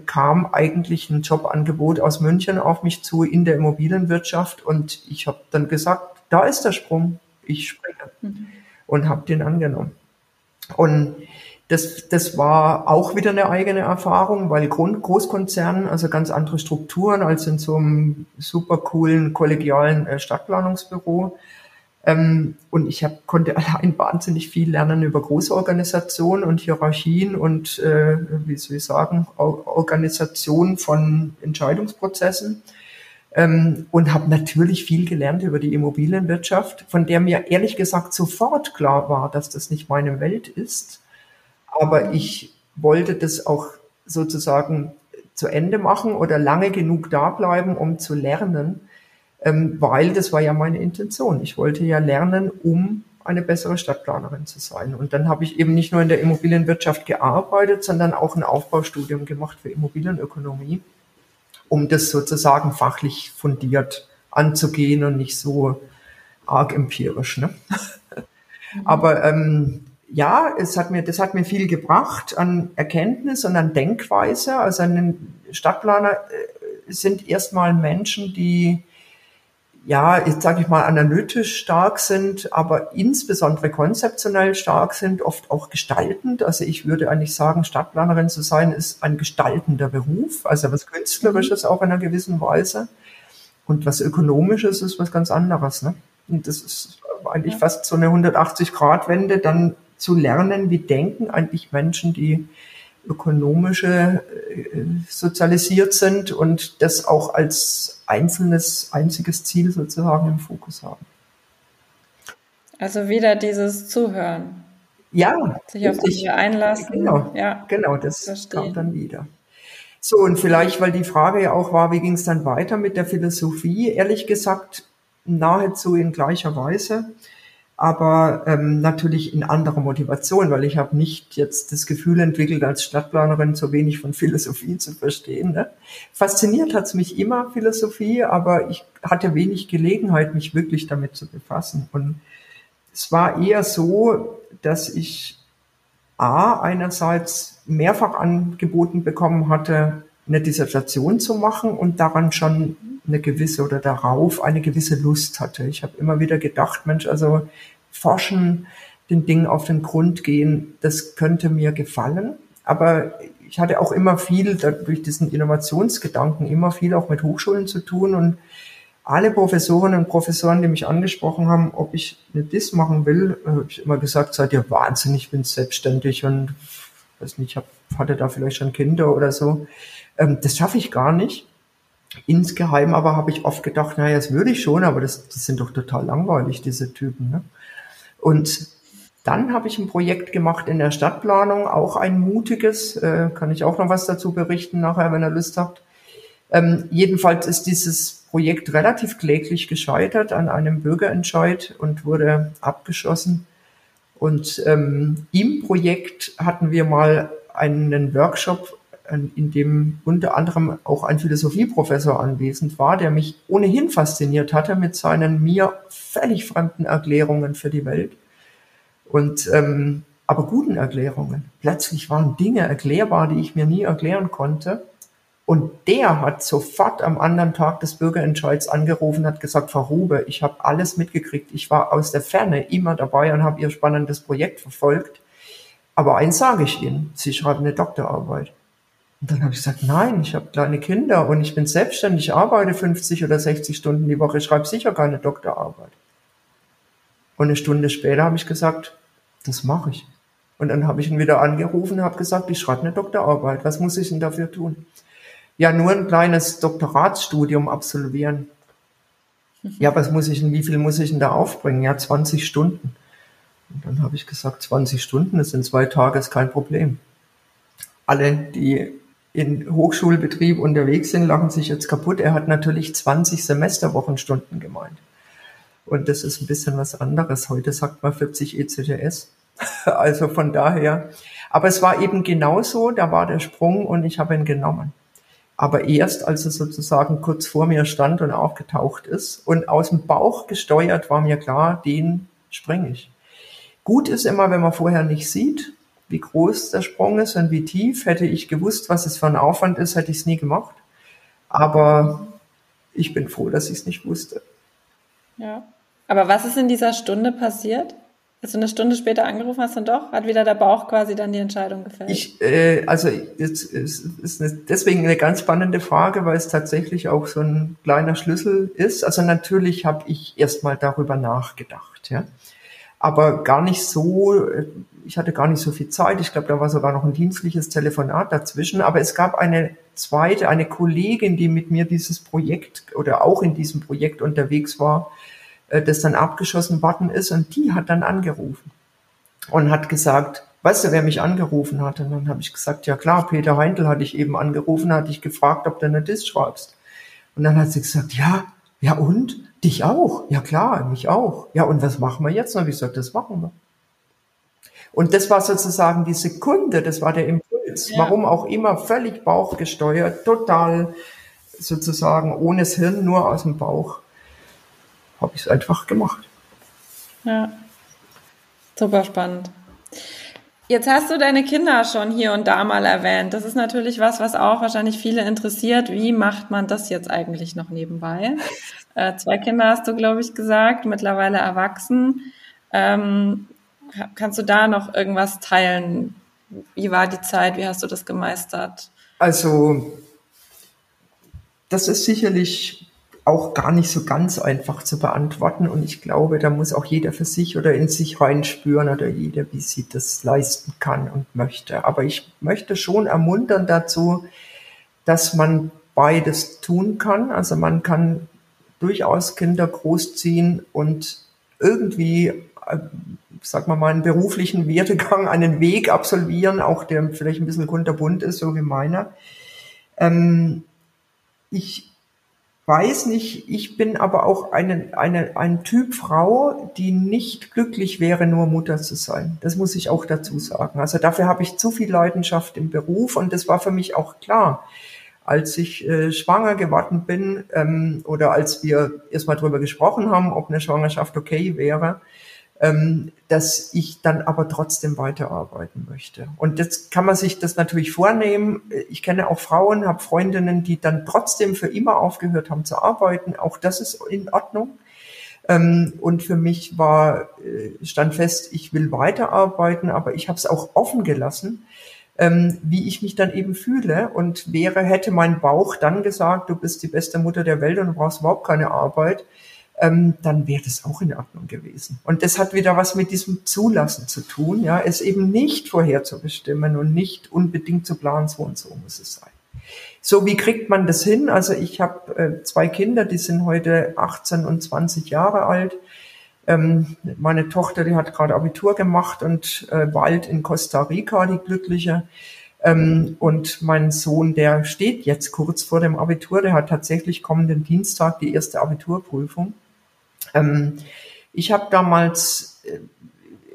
kam eigentlich ein Jobangebot aus München auf mich zu in der Immobilienwirtschaft und ich habe dann gesagt, da ist der Sprung, ich springe mhm. und habe den angenommen. Und das, das war auch wieder eine eigene Erfahrung, weil Großkonzernen, also ganz andere Strukturen als in so einem super coolen kollegialen äh, Stadtplanungsbüro. Ähm, und ich hab, konnte allein wahnsinnig viel lernen über Großorganisationen und Hierarchien und, äh, wie soll ich sagen, Organisation von Entscheidungsprozessen. Ähm, und habe natürlich viel gelernt über die Immobilienwirtschaft, von der mir ehrlich gesagt sofort klar war, dass das nicht meine Welt ist. Aber ich wollte das auch sozusagen zu Ende machen oder lange genug da bleiben, um zu lernen ähm, weil das war ja meine Intention. Ich wollte ja lernen, um eine bessere Stadtplanerin zu sein. Und dann habe ich eben nicht nur in der Immobilienwirtschaft gearbeitet, sondern auch ein Aufbaustudium gemacht für Immobilienökonomie, um das sozusagen fachlich fundiert anzugehen und nicht so arg empirisch. Ne? Mhm. Aber ähm, ja, es hat mir, das hat mir viel gebracht an Erkenntnis und an Denkweise. Also ein Stadtplaner äh, sind erstmal Menschen, die ja, jetzt sage ich mal, analytisch stark sind, aber insbesondere konzeptionell stark sind, oft auch gestaltend. Also ich würde eigentlich sagen, Stadtplanerin zu sein, ist ein gestaltender Beruf, also was Künstlerisches auch in einer gewissen Weise. Und was Ökonomisches ist was ganz anderes. Ne? Und das ist eigentlich ja. fast so eine 180-Grad-Wende, dann zu lernen, wie denken eigentlich Menschen, die ökonomische äh, sozialisiert sind und das auch als einzelnes, einziges Ziel sozusagen im Fokus haben. Also wieder dieses Zuhören. Ja. Sich auf sich einlassen. Genau, ja, genau das verstehen. kam dann wieder. So, und vielleicht, weil die Frage ja auch war, wie ging es dann weiter mit der Philosophie? Ehrlich gesagt, nahezu in gleicher Weise aber ähm, natürlich in anderer Motivation, weil ich habe nicht jetzt das Gefühl entwickelt, als Stadtplanerin so wenig von Philosophie zu verstehen. Ne? Fasziniert hat's mich immer, Philosophie, aber ich hatte wenig Gelegenheit, mich wirklich damit zu befassen. Und es war eher so, dass ich A, einerseits mehrfach angeboten bekommen hatte, eine Dissertation zu machen und daran schon eine gewisse oder darauf eine gewisse Lust hatte. Ich habe immer wieder gedacht, Mensch, also forschen, den Dingen auf den Grund gehen, das könnte mir gefallen. Aber ich hatte auch immer viel durch diesen Innovationsgedanken, immer viel auch mit Hochschulen zu tun und alle Professorinnen und Professoren, die mich angesprochen haben, ob ich eine DIS machen will, habe ich immer gesagt, seid ihr wahnsinnig, ich bin selbstständig und weiß nicht, ich hab, hatte da vielleicht schon Kinder oder so. Ähm, das schaffe ich gar nicht. Insgeheim aber habe ich oft gedacht, naja, das würde ich schon, aber das, die sind doch total langweilig, diese Typen. Ne? Und dann habe ich ein Projekt gemacht in der Stadtplanung, auch ein mutiges, äh, kann ich auch noch was dazu berichten nachher, wenn ihr Lust habt. Ähm, jedenfalls ist dieses Projekt relativ kläglich gescheitert an einem Bürgerentscheid und wurde abgeschossen. Und ähm, im Projekt hatten wir mal einen Workshop, in dem unter anderem auch ein Philosophieprofessor anwesend war, der mich ohnehin fasziniert hatte mit seinen mir völlig fremden Erklärungen für die Welt. Und ähm, aber guten Erklärungen. Plötzlich waren Dinge erklärbar, die ich mir nie erklären konnte. Und der hat sofort am anderen Tag des Bürgerentscheids angerufen, hat gesagt, Frau Rube, ich habe alles mitgekriegt. Ich war aus der Ferne immer dabei und habe Ihr spannendes Projekt verfolgt. Aber eins sage ich Ihnen, Sie schreiben eine Doktorarbeit. Und dann habe ich gesagt, nein, ich habe kleine Kinder und ich bin selbstständig, arbeite 50 oder 60 Stunden die Woche, schreibe sicher keine Doktorarbeit. Und eine Stunde später habe ich gesagt, das mache ich. Und dann habe ich ihn wieder angerufen und habe gesagt, ich schreibe eine Doktorarbeit. Was muss ich denn dafür tun? Ja, nur ein kleines Doktoratsstudium absolvieren. Ja, was muss ich denn, wie viel muss ich denn da aufbringen? Ja, 20 Stunden. Und dann habe ich gesagt, 20 Stunden, das sind zwei Tage, ist kein Problem. Alle, die in Hochschulbetrieb unterwegs sind, lachen sich jetzt kaputt. Er hat natürlich 20 Semesterwochenstunden gemeint. Und das ist ein bisschen was anderes. Heute sagt man 40 ECTS. Also von daher. Aber es war eben genauso, da war der Sprung und ich habe ihn genommen. Aber erst als er sozusagen kurz vor mir stand und aufgetaucht ist und aus dem Bauch gesteuert, war mir klar, den springe ich. Gut ist immer, wenn man vorher nicht sieht, wie groß der Sprung ist und wie tief. Hätte ich gewusst, was es für ein Aufwand ist, hätte ich es nie gemacht. Aber ich bin froh, dass ich es nicht wusste. Ja. Aber was ist in dieser Stunde passiert? Als du eine Stunde später angerufen hast, dann doch, hat wieder der Bauch quasi dann die Entscheidung gefällt. Ich, äh, also es ist, ist eine, deswegen eine ganz spannende Frage, weil es tatsächlich auch so ein kleiner Schlüssel ist. Also natürlich habe ich erstmal darüber nachgedacht, ja, aber gar nicht so. Ich hatte gar nicht so viel Zeit. Ich glaube, da war sogar noch ein dienstliches Telefonat dazwischen. Aber es gab eine zweite, eine Kollegin, die mit mir dieses Projekt oder auch in diesem Projekt unterwegs war äh, das dann abgeschossen worden ist. Und die hat dann angerufen und hat gesagt, weißt du, wer mich angerufen hat? Und dann habe ich gesagt, ja klar, Peter Heindl hatte ich eben angerufen, hatte ich gefragt, ob du eine Diss schreibst. Und dann hat sie gesagt, ja, ja und? Dich auch? Ja klar, mich auch. Ja, und was machen wir jetzt? Und ich gesagt, das machen wir. Und das war sozusagen die Sekunde, das war der Impuls. Ja. Warum auch immer, völlig bauchgesteuert, total sozusagen ohne das Hirn, nur aus dem Bauch habe ich es einfach gemacht. Ja, super spannend. Jetzt hast du deine Kinder schon hier und da mal erwähnt. Das ist natürlich was, was auch wahrscheinlich viele interessiert. Wie macht man das jetzt eigentlich noch nebenbei? Äh, zwei Kinder hast du, glaube ich, gesagt, mittlerweile erwachsen. Ähm, kannst du da noch irgendwas teilen? Wie war die Zeit? Wie hast du das gemeistert? Also, das ist sicherlich auch gar nicht so ganz einfach zu beantworten. Und ich glaube, da muss auch jeder für sich oder in sich reinspüren oder jeder, wie sie das leisten kann und möchte. Aber ich möchte schon ermuntern dazu, dass man beides tun kann. Also man kann durchaus Kinder großziehen und irgendwie, äh, sag mal mal, einen beruflichen Werdegang, einen Weg absolvieren, auch der vielleicht ein bisschen kunterbunt ist, so wie meiner. Ähm, ich weiß nicht, ich bin aber auch eine, eine, ein Typ Frau, die nicht glücklich wäre, nur Mutter zu sein. Das muss ich auch dazu sagen. Also dafür habe ich zu viel Leidenschaft im Beruf und das war für mich auch klar. Als ich äh, schwanger geworden bin ähm, oder als wir erstmal drüber gesprochen haben, ob eine Schwangerschaft okay wäre, ähm, dass ich dann aber trotzdem weiterarbeiten möchte. Und jetzt kann man sich das natürlich vornehmen. Ich kenne auch Frauen, habe Freundinnen, die dann trotzdem für immer aufgehört haben zu arbeiten. Auch das ist in Ordnung. Ähm, und für mich war, äh, stand fest, ich will weiterarbeiten, aber ich habe es auch offen gelassen, ähm, wie ich mich dann eben fühle. Und wäre, hätte mein Bauch dann gesagt, du bist die beste Mutter der Welt und du brauchst überhaupt keine Arbeit, ähm, dann wäre das auch in Ordnung gewesen. Und das hat wieder was mit diesem Zulassen zu tun, ja, es eben nicht vorherzubestimmen und nicht unbedingt zu planen, so und so muss es sein. So, wie kriegt man das hin? Also ich habe äh, zwei Kinder, die sind heute 18 und 20 Jahre alt. Ähm, meine Tochter, die hat gerade Abitur gemacht und äh, bald in Costa Rica, die Glückliche. Ähm, und mein Sohn, der steht jetzt kurz vor dem Abitur, der hat tatsächlich kommenden Dienstag die erste Abiturprüfung. Ähm, ich habe damals äh,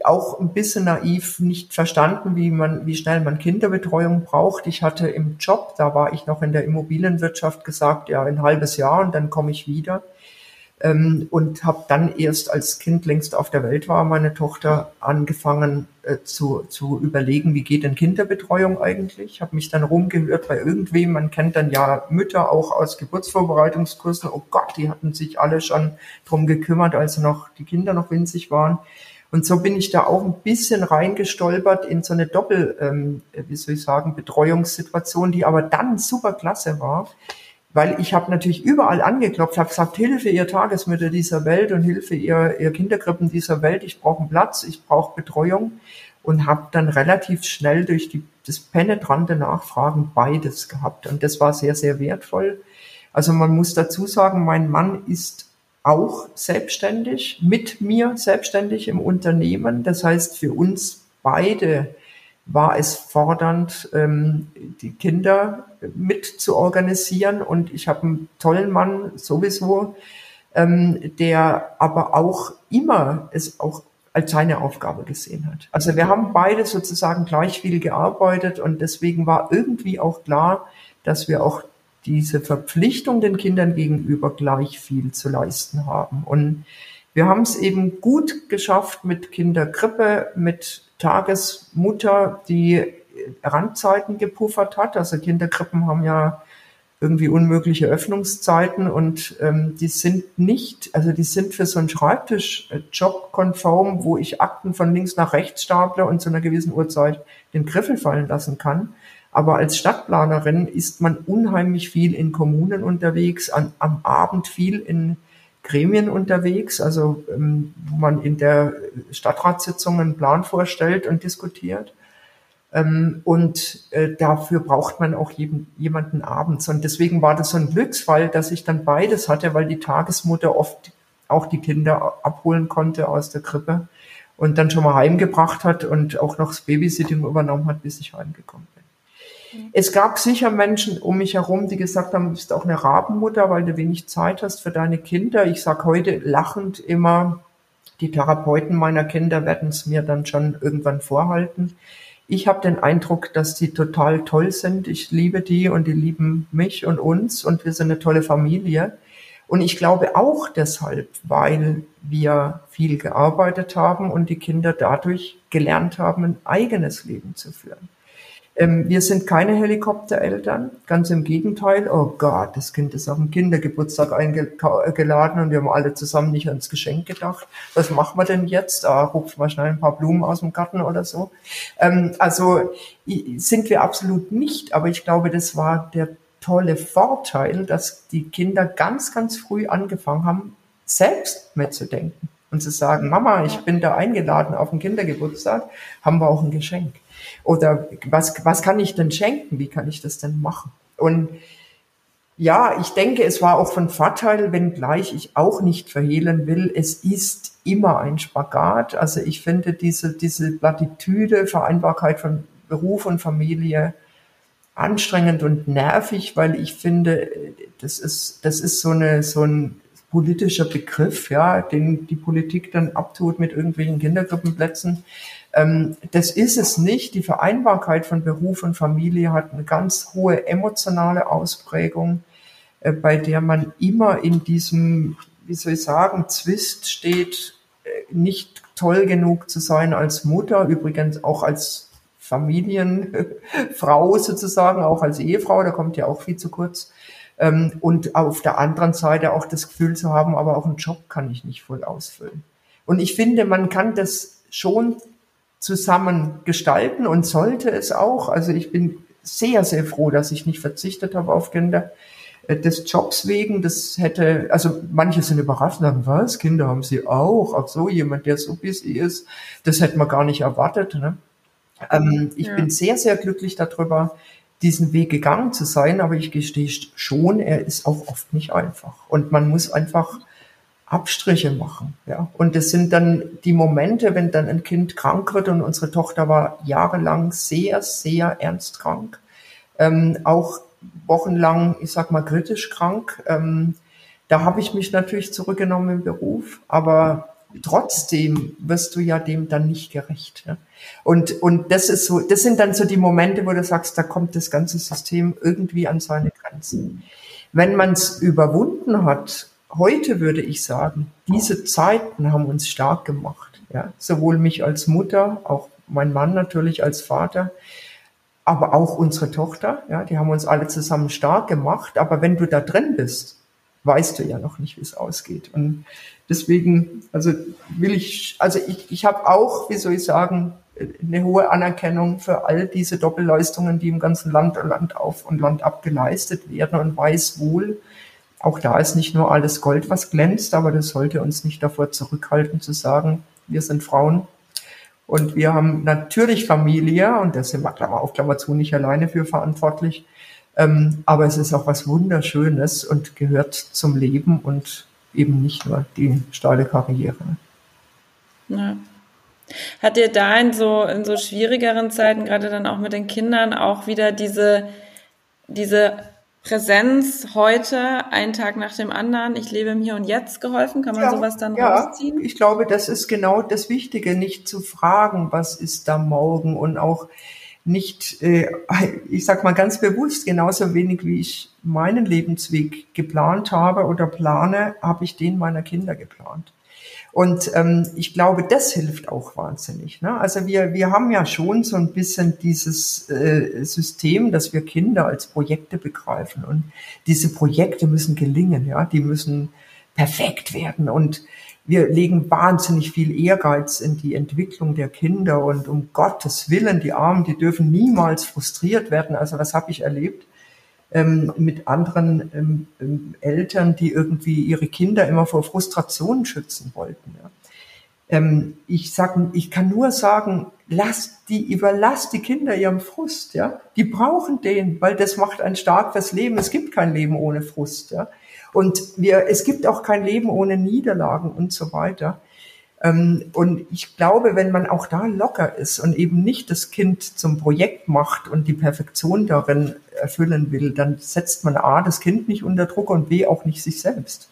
auch ein bisschen naiv nicht verstanden, wie man, wie schnell man Kinderbetreuung braucht. Ich hatte im Job, da war ich noch in der Immobilienwirtschaft gesagt, ja, ein halbes Jahr und dann komme ich wieder. Ähm, und habe dann erst, als Kind längst auf der Welt war, meine Tochter angefangen äh, zu, zu überlegen, wie geht denn Kinderbetreuung eigentlich. Habe mich dann rumgehört bei irgendwem. Man kennt dann ja Mütter auch aus Geburtsvorbereitungskursen. Oh Gott, die hatten sich alle schon drum gekümmert, als noch die Kinder noch winzig waren. Und so bin ich da auch ein bisschen reingestolpert in so eine Doppel, ähm, wie soll ich sagen, Betreuungssituation, die aber dann super klasse war, weil ich habe natürlich überall angeklopft, habe gesagt, Hilfe, ihr Tagesmütter dieser Welt und Hilfe, ihr, ihr Kinderkrippen dieser Welt, ich brauche einen Platz, ich brauche Betreuung und habe dann relativ schnell durch die, das penetrante Nachfragen beides gehabt und das war sehr, sehr wertvoll. Also man muss dazu sagen, mein Mann ist auch selbstständig, mit mir selbstständig im Unternehmen. Das heißt, für uns beide war es fordernd, ähm, die Kinder mit zu organisieren. Und ich habe einen tollen Mann sowieso, ähm, der aber auch immer es auch als seine Aufgabe gesehen hat. Also wir haben beide sozusagen gleich viel gearbeitet und deswegen war irgendwie auch klar, dass wir auch diese Verpflichtung den Kindern gegenüber gleich viel zu leisten haben. Und wir haben es eben gut geschafft mit Kinderkrippe, mit Tagesmutter, die Randzeiten gepuffert hat. Also Kinderkrippen haben ja irgendwie unmögliche Öffnungszeiten und ähm, die sind nicht, also die sind für so einen Schreibtischjob konform, wo ich Akten von links nach rechts staple und zu einer gewissen Uhrzeit den Griffel fallen lassen kann. Aber als Stadtplanerin ist man unheimlich viel in Kommunen unterwegs, an, am Abend viel in Gremien unterwegs, also ähm, wo man in der Stadtratssitzung einen Plan vorstellt und diskutiert. Ähm, und äh, dafür braucht man auch jeden, jemanden abends. Und deswegen war das so ein Glücksfall, dass ich dann beides hatte, weil die Tagesmutter oft auch die Kinder abholen konnte aus der Krippe und dann schon mal heimgebracht hat und auch noch das Babysitting übernommen hat, bis ich heimgekommen. Es gab sicher Menschen um mich herum, die gesagt haben, du bist auch eine Rabenmutter, weil du wenig Zeit hast für deine Kinder. Ich sage heute lachend immer, die Therapeuten meiner Kinder werden es mir dann schon irgendwann vorhalten. Ich habe den Eindruck, dass die total toll sind. Ich liebe die und die lieben mich und uns und wir sind eine tolle Familie. Und ich glaube auch deshalb, weil wir viel gearbeitet haben und die Kinder dadurch gelernt haben, ein eigenes Leben zu führen. Ähm, wir sind keine Helikoptereltern, ganz im Gegenteil. Oh Gott, das Kind ist auf dem Kindergeburtstag eingeladen und wir haben alle zusammen nicht ans Geschenk gedacht. Was machen wir denn jetzt? Ah, rupfen wir schnell ein paar Blumen aus dem Garten oder so. Ähm, also sind wir absolut nicht, aber ich glaube, das war der tolle Vorteil, dass die Kinder ganz, ganz früh angefangen haben, selbst mitzudenken und zu sagen, Mama, ich bin da eingeladen auf den Kindergeburtstag, haben wir auch ein Geschenk. Oder was, was kann ich denn schenken? Wie kann ich das denn machen? Und ja, ich denke, es war auch von Vorteil, wenngleich ich auch nicht verhehlen will, es ist immer ein Spagat. Also ich finde diese, diese Plattitüde, Vereinbarkeit von Beruf und Familie anstrengend und nervig, weil ich finde, das ist, das ist so eine, so ein politischer Begriff, ja, den die Politik dann abtut mit irgendwelchen Kindergruppenplätzen. Ähm, das ist es nicht. Die Vereinbarkeit von Beruf und Familie hat eine ganz hohe emotionale Ausprägung, äh, bei der man immer in diesem, wie soll ich sagen, Zwist steht, äh, nicht toll genug zu sein als Mutter, übrigens auch als Familienfrau sozusagen, auch als Ehefrau, da kommt ja auch viel zu kurz. Ähm, und auf der anderen Seite auch das Gefühl zu haben, aber auch einen Job kann ich nicht voll ausfüllen. Und ich finde, man kann das schon zusammen gestalten und sollte es auch. Also ich bin sehr, sehr froh, dass ich nicht verzichtet habe auf Kinder äh, des Jobs wegen. Das hätte, also manche sind überrascht und sagen, was, Kinder haben sie auch? Ach so, jemand, der so busy ist, das hätte man gar nicht erwartet. Ne? Ähm, ich ja. bin sehr, sehr glücklich darüber. diesen Weg gegangen zu sein, aber ich gestehe schon, er ist auch oft nicht einfach. Und man muss einfach Abstriche machen. Ja. Und das sind dann die Momente, wenn dann ein Kind krank wird und unsere Tochter war jahrelang sehr, sehr ernst krank. Ähm, auch wochenlang, ich sag mal, kritisch krank. Ähm, da habe ich mich natürlich zurückgenommen im Beruf, aber trotzdem wirst du ja dem dann nicht gerecht. Ja? Und, und das ist so, das sind dann so die Momente, wo du sagst, da kommt das ganze System irgendwie an seine Grenzen. Wenn man es überwunden hat, heute würde ich sagen, diese Zeiten haben uns stark gemacht. Ja? Sowohl mich als Mutter, auch mein Mann natürlich als Vater, aber auch unsere Tochter, ja, die haben uns alle zusammen stark gemacht. Aber wenn du da drin bist, weißt du ja noch nicht, wie es ausgeht. Und deswegen, also will ich, also ich, ich habe auch, wie soll ich sagen, eine hohe Anerkennung für all diese Doppelleistungen, die im ganzen Land, Land auf und Land ab geleistet werden und weiß wohl, auch da ist nicht nur alles Gold, was glänzt, aber das sollte uns nicht davor zurückhalten zu sagen, wir sind Frauen und wir haben natürlich Familie und das sind wir, Klammer auf, Klammer zu, nicht alleine für verantwortlich. Ähm, aber es ist auch was Wunderschönes und gehört zum Leben und eben nicht nur die steile Karriere. Ja. Hat dir da in so, in so schwierigeren Zeiten, gerade dann auch mit den Kindern, auch wieder diese, diese Präsenz heute, einen Tag nach dem anderen, ich lebe im Hier und Jetzt geholfen? Kann man ja, sowas dann ja, rausziehen? Ich glaube, das ist genau das Wichtige, nicht zu fragen, was ist da morgen und auch nicht, äh, ich sag mal ganz bewusst, genauso wenig wie ich meinen Lebensweg geplant habe oder plane, habe ich den meiner Kinder geplant. Und ähm, ich glaube, das hilft auch wahnsinnig. Ne? Also wir, wir haben ja schon so ein bisschen dieses äh, System, dass wir Kinder als Projekte begreifen. Und diese Projekte müssen gelingen, ja, die müssen perfekt werden. Und wir legen wahnsinnig viel Ehrgeiz in die Entwicklung der Kinder und um Gottes Willen, die Armen, die dürfen niemals frustriert werden. Also was habe ich erlebt ähm, mit anderen ähm, ähm, Eltern, die irgendwie ihre Kinder immer vor Frustrationen schützen wollten. Ja. Ähm, ich sag, ich kann nur sagen, lass die, überlass die Kinder ihrem Frust, ja. Die brauchen den, weil das macht ein stark fürs Leben. Es gibt kein Leben ohne Frust, ja. Und wir, es gibt auch kein Leben ohne Niederlagen und so weiter. Ähm, und ich glaube, wenn man auch da locker ist und eben nicht das Kind zum Projekt macht und die Perfektion darin erfüllen will, dann setzt man A, das Kind nicht unter Druck und B, auch nicht sich selbst.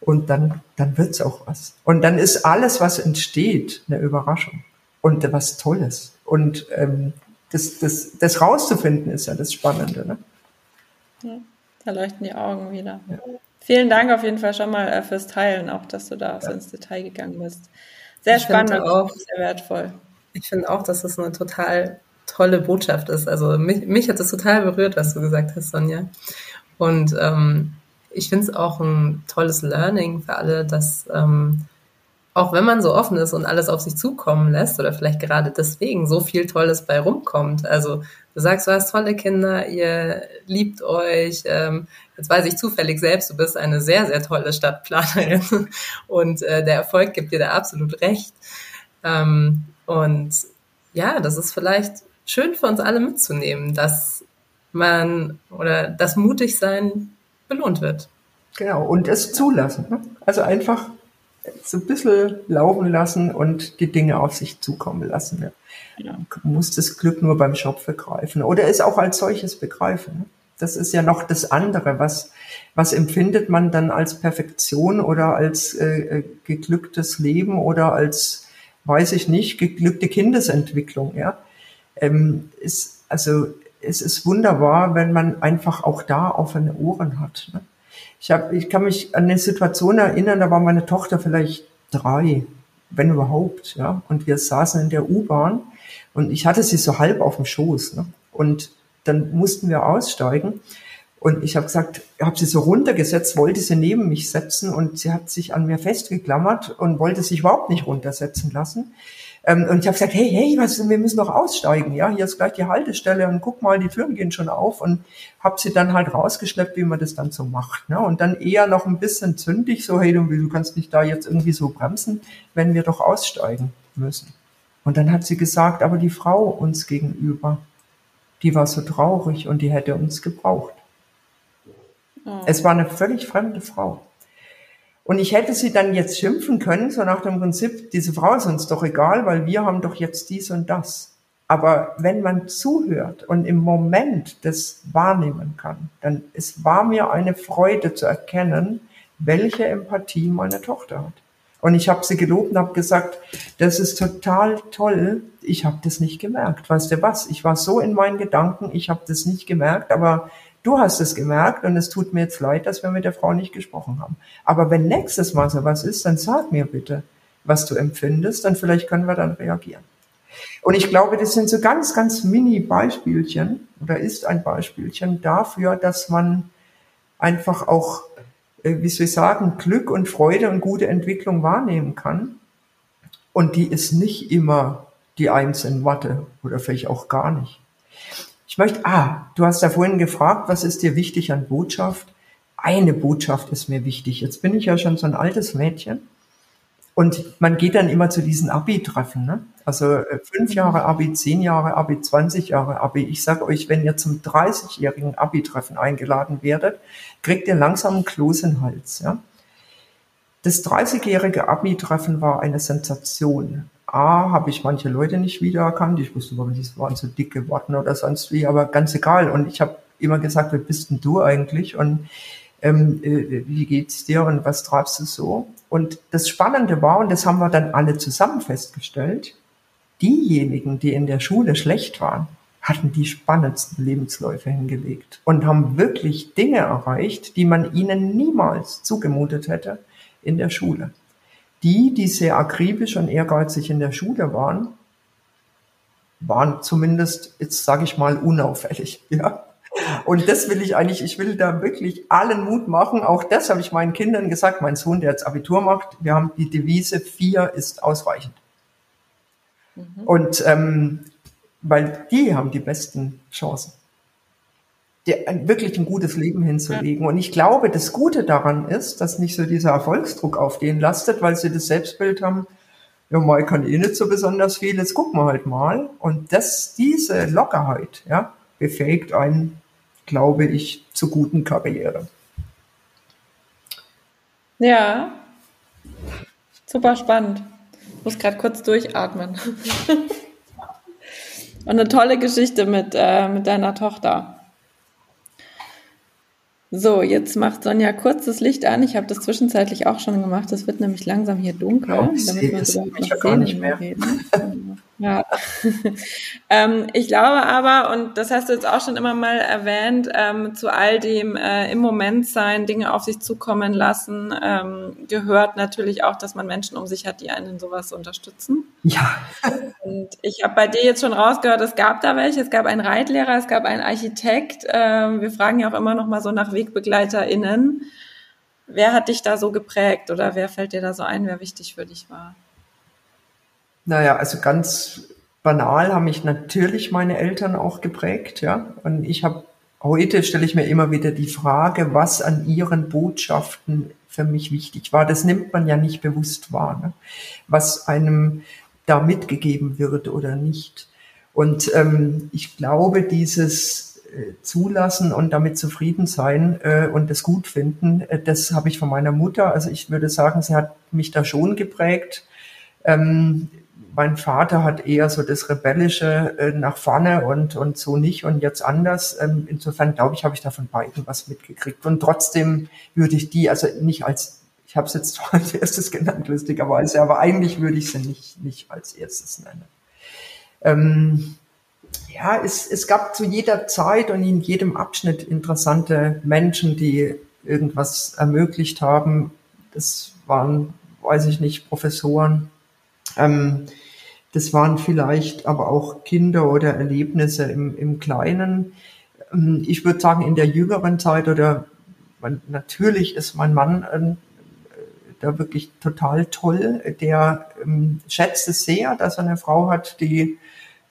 Und dann, dann wird's auch was. Und dann ist alles, was entsteht, eine Überraschung und was Tolles. Und ähm, das, das, das rauszufinden ist ja das Spannende. Ne? Ja, da leuchten die Augen wieder. Ja. Vielen Dank auf jeden Fall schon mal äh, fürs Teilen, auch dass du da so ins Detail gegangen bist. Sehr ich spannend und auch, sehr wertvoll. Ich finde auch, dass es eine total tolle Botschaft ist. Also mich, mich hat es total berührt, was du gesagt hast, Sonja. Und ähm, ich finde es auch ein tolles Learning für alle, dass ähm, auch wenn man so offen ist und alles auf sich zukommen lässt oder vielleicht gerade deswegen so viel Tolles bei rumkommt. Also du sagst, du hast tolle Kinder, ihr liebt euch. Ähm, jetzt weiß ich zufällig selbst, du bist eine sehr, sehr tolle Stadtplanerin und äh, der Erfolg gibt dir da absolut recht. Ähm, und ja, das ist vielleicht schön für uns alle mitzunehmen, dass man oder das Mutigsein belohnt wird. Genau, und es zulassen. Ne? Also einfach so ein bisschen laufen lassen und die Dinge auf sich zukommen lassen. Ja. Ja. Man muss das Glück nur beim Schopf begreifen oder es auch als solches begreifen. Das ist ja noch das andere. Was, was empfindet man dann als Perfektion oder als äh, äh geglücktes Leben oder als, weiß ich nicht, geglückte Kindesentwicklung? Ja, ähm, ist, also es ist wunderbar, wenn man einfach auch da offene Ohren hat. Ne? Ich, hab, ich kann mich an eine Situation erinnern, da war meine Tochter vielleicht drei, wenn überhaupt, ja. Und wir saßen in der U-Bahn und ich hatte sie so halb auf dem Schoß. Ne? Und dann mussten wir aussteigen. Und ich habe gesagt, habe sie so runtergesetzt, wollte sie neben mich setzen und sie hat sich an mir festgeklammert und wollte sich überhaupt nicht runtersetzen lassen. Ähm, und ich habe gesagt, hey, hey, was, wir müssen doch aussteigen, ja, hier ist gleich die Haltestelle und guck mal, die Türen gehen schon auf und habe sie dann halt rausgeschleppt, wie man das dann so macht. Ne? Und dann eher noch ein bisschen zündig, so, hey, du, du kannst nicht da jetzt irgendwie so bremsen, wenn wir doch aussteigen müssen. Und dann hat sie gesagt, aber die Frau uns gegenüber, die war so traurig und die hätte uns gebraucht. Oh. Es war eine völlig fremde Frau. Und ich hätte sie dann jetzt schimpfen können, so nach dem Prinzip, diese Frau ist uns doch egal, weil wir haben doch jetzt dies und das. Aber wenn man zuhört und im Moment das wahrnehmen kann, dann es war mir eine Freude zu erkennen, welche Empathie meine Tochter hat. Und ich habe sie gelobt und habe gesagt, das ist total toll. Ich habe das nicht gemerkt. Weißt du was? Ich war so in meinen Gedanken, ich habe das nicht gemerkt, aber du hast es gemerkt und es tut mir jetzt leid, dass wir mit der Frau nicht gesprochen haben. Aber wenn nächstes Mal so was ist, dann sag mir bitte, was du empfindest, dann vielleicht können wir dann reagieren. Und ich glaube, das sind so ganz, ganz mini Beispielchen oder ist ein Beispielchen dafür, dass man einfach auch äh, wie soll ich sagen, Glück und Freude und gute Entwicklung wahrnehmen kann. Und die ist nicht immer die Eins in Mathe oder vielleicht auch gar nicht. Ich möchte, ah, du hast ja vorhin gefragt, was ist dir wichtig an Botschaft? Eine Botschaft ist mir wichtig. Jetzt bin ich ja schon so ein altes Mädchen und man geht dann immer zu diesen Abi-Treffen, ne? Also äh, fünf Jahre Abi, zehn Jahre Abi, 20 Jahre Abi. Ich sage euch, wenn ihr zum 30-jährigen Abi-Treffen eingeladen werdet, kriegt ihr langsam einen Kloß in den Hals. Ja? Das 30-jährige Abi-Treffen war eine Sensation. A, habe ich manche Leute nicht wiedererkannt. Ich wusste nicht, es waren so dicke geworden oder sonst wie, aber ganz egal. Und ich habe immer gesagt, wer bist denn du eigentlich? Und ähm, äh, wie geht's dir und was treibst du so? Und das Spannende war, und das haben wir dann alle zusammen festgestellt, diejenigen, die in der Schule schlecht waren, hatten die spannendsten Lebensläufe hingelegt und haben wirklich Dinge erreicht, die man ihnen niemals zugemutet hätte in der Schule. Die, die sehr akribisch und ehrgeizig in der Schule waren, waren zumindest, jetzt sage ich mal, unauffällig. Ja? Und das will ich eigentlich, ich will da wirklich allen Mut machen. Auch das habe ich meinen Kindern gesagt. Mein Sohn, der jetzt Abitur macht, wir haben die Devise, vier ist ausreichend. Mhm. Und ähm, weil die haben die besten Chancen, die, wirklich ein gutes Leben hinzulegen. Ja. Und ich glaube, das Gute daran ist, dass nicht so dieser Erfolgsdruck auf denen lastet, weil sie das Selbstbild haben, ja, mal kann eh nicht so besonders viel, jetzt gucken wir halt mal. Und das, diese Lockerheit, ja, befähigt einen, glaube ich, zur guten Karriere. Ja, super spannend. Ich muss gerade kurz durchatmen. Und eine tolle Geschichte mit, äh, mit deiner Tochter. So, jetzt macht Sonja kurz das Licht an. Ich habe das zwischenzeitlich auch schon gemacht. Es wird nämlich langsam hier dunkel, ja, damit wir überhaupt noch sehen, nicht mehr reden. Ja. ähm, ich glaube aber, und das hast du jetzt auch schon immer mal erwähnt, ähm, zu all dem äh, im Moment sein, Dinge auf sich zukommen lassen, ähm, gehört natürlich auch, dass man Menschen um sich hat, die einen in sowas unterstützen. Ja. Und ich habe bei dir jetzt schon rausgehört, es gab da welche, es gab einen Reitlehrer, es gab einen Architekt. Ähm, wir fragen ja auch immer noch mal so nach WegbegleiterInnen. Wer hat dich da so geprägt oder wer fällt dir da so ein, wer wichtig für dich war? Naja, also ganz banal haben mich natürlich meine Eltern auch geprägt, ja. Und ich habe heute stelle ich mir immer wieder die Frage, was an ihren Botschaften für mich wichtig war. Das nimmt man ja nicht bewusst wahr, ne? was einem da mitgegeben wird oder nicht. Und ähm, ich glaube, dieses äh, Zulassen und damit zufrieden sein äh, und das gut finden, äh, das habe ich von meiner Mutter. Also ich würde sagen, sie hat mich da schon geprägt. Ähm, mein Vater hat eher so das Rebellische äh, nach vorne und, und so nicht und jetzt anders. Ähm, insofern glaube ich, habe ich da von beiden was mitgekriegt. Und trotzdem würde ich die, also nicht als, ich habe es jetzt zwar als erstes genannt, lustigerweise, aber eigentlich würde ich sie nicht, nicht als erstes nennen. Ähm, ja, es, es gab zu jeder Zeit und in jedem Abschnitt interessante Menschen, die irgendwas ermöglicht haben. Das waren, weiß ich nicht, Professoren, ähm, das waren vielleicht aber auch Kinder oder Erlebnisse im, im Kleinen. Ähm, ich würde sagen, in der jüngeren Zeit oder natürlich ist mein Mann äh, da wirklich total toll. Der ähm, schätzt es sehr, dass er eine Frau hat, die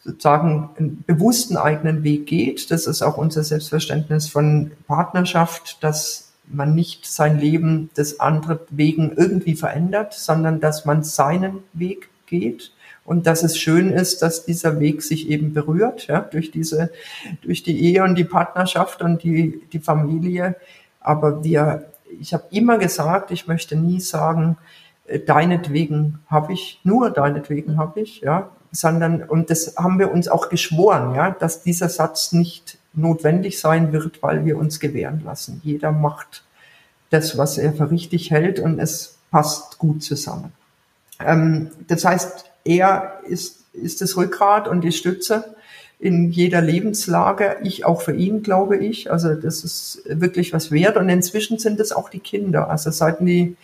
sozusagen einen bewussten eigenen Weg geht. Das ist auch unser Selbstverständnis von Partnerschaft, dass man nicht sein Leben des anderen wegen irgendwie verändert, sondern dass man seinen Weg geht und dass es schön ist, dass dieser Weg sich eben berührt, ja, durch diese, durch die Ehe und die Partnerschaft und die, die Familie. Aber wir, ich habe immer gesagt, ich möchte nie sagen, äh, deinetwegen habe ich, nur deinetwegen habe ich, ja, sondern, und das haben wir uns auch geschworen, ja, dass dieser Satz nicht notwendig sein wird, weil wir uns gewähren lassen. Jeder macht das, was er für richtig hält und es passt gut zusammen. Ähm, das heißt, er ist, ist das Rückgrat und die Stütze in jeder Lebenslage. Ich auch für ihn, glaube ich. Also das ist wirklich was wert. Und inzwischen sind es auch die Kinder. Also seit die,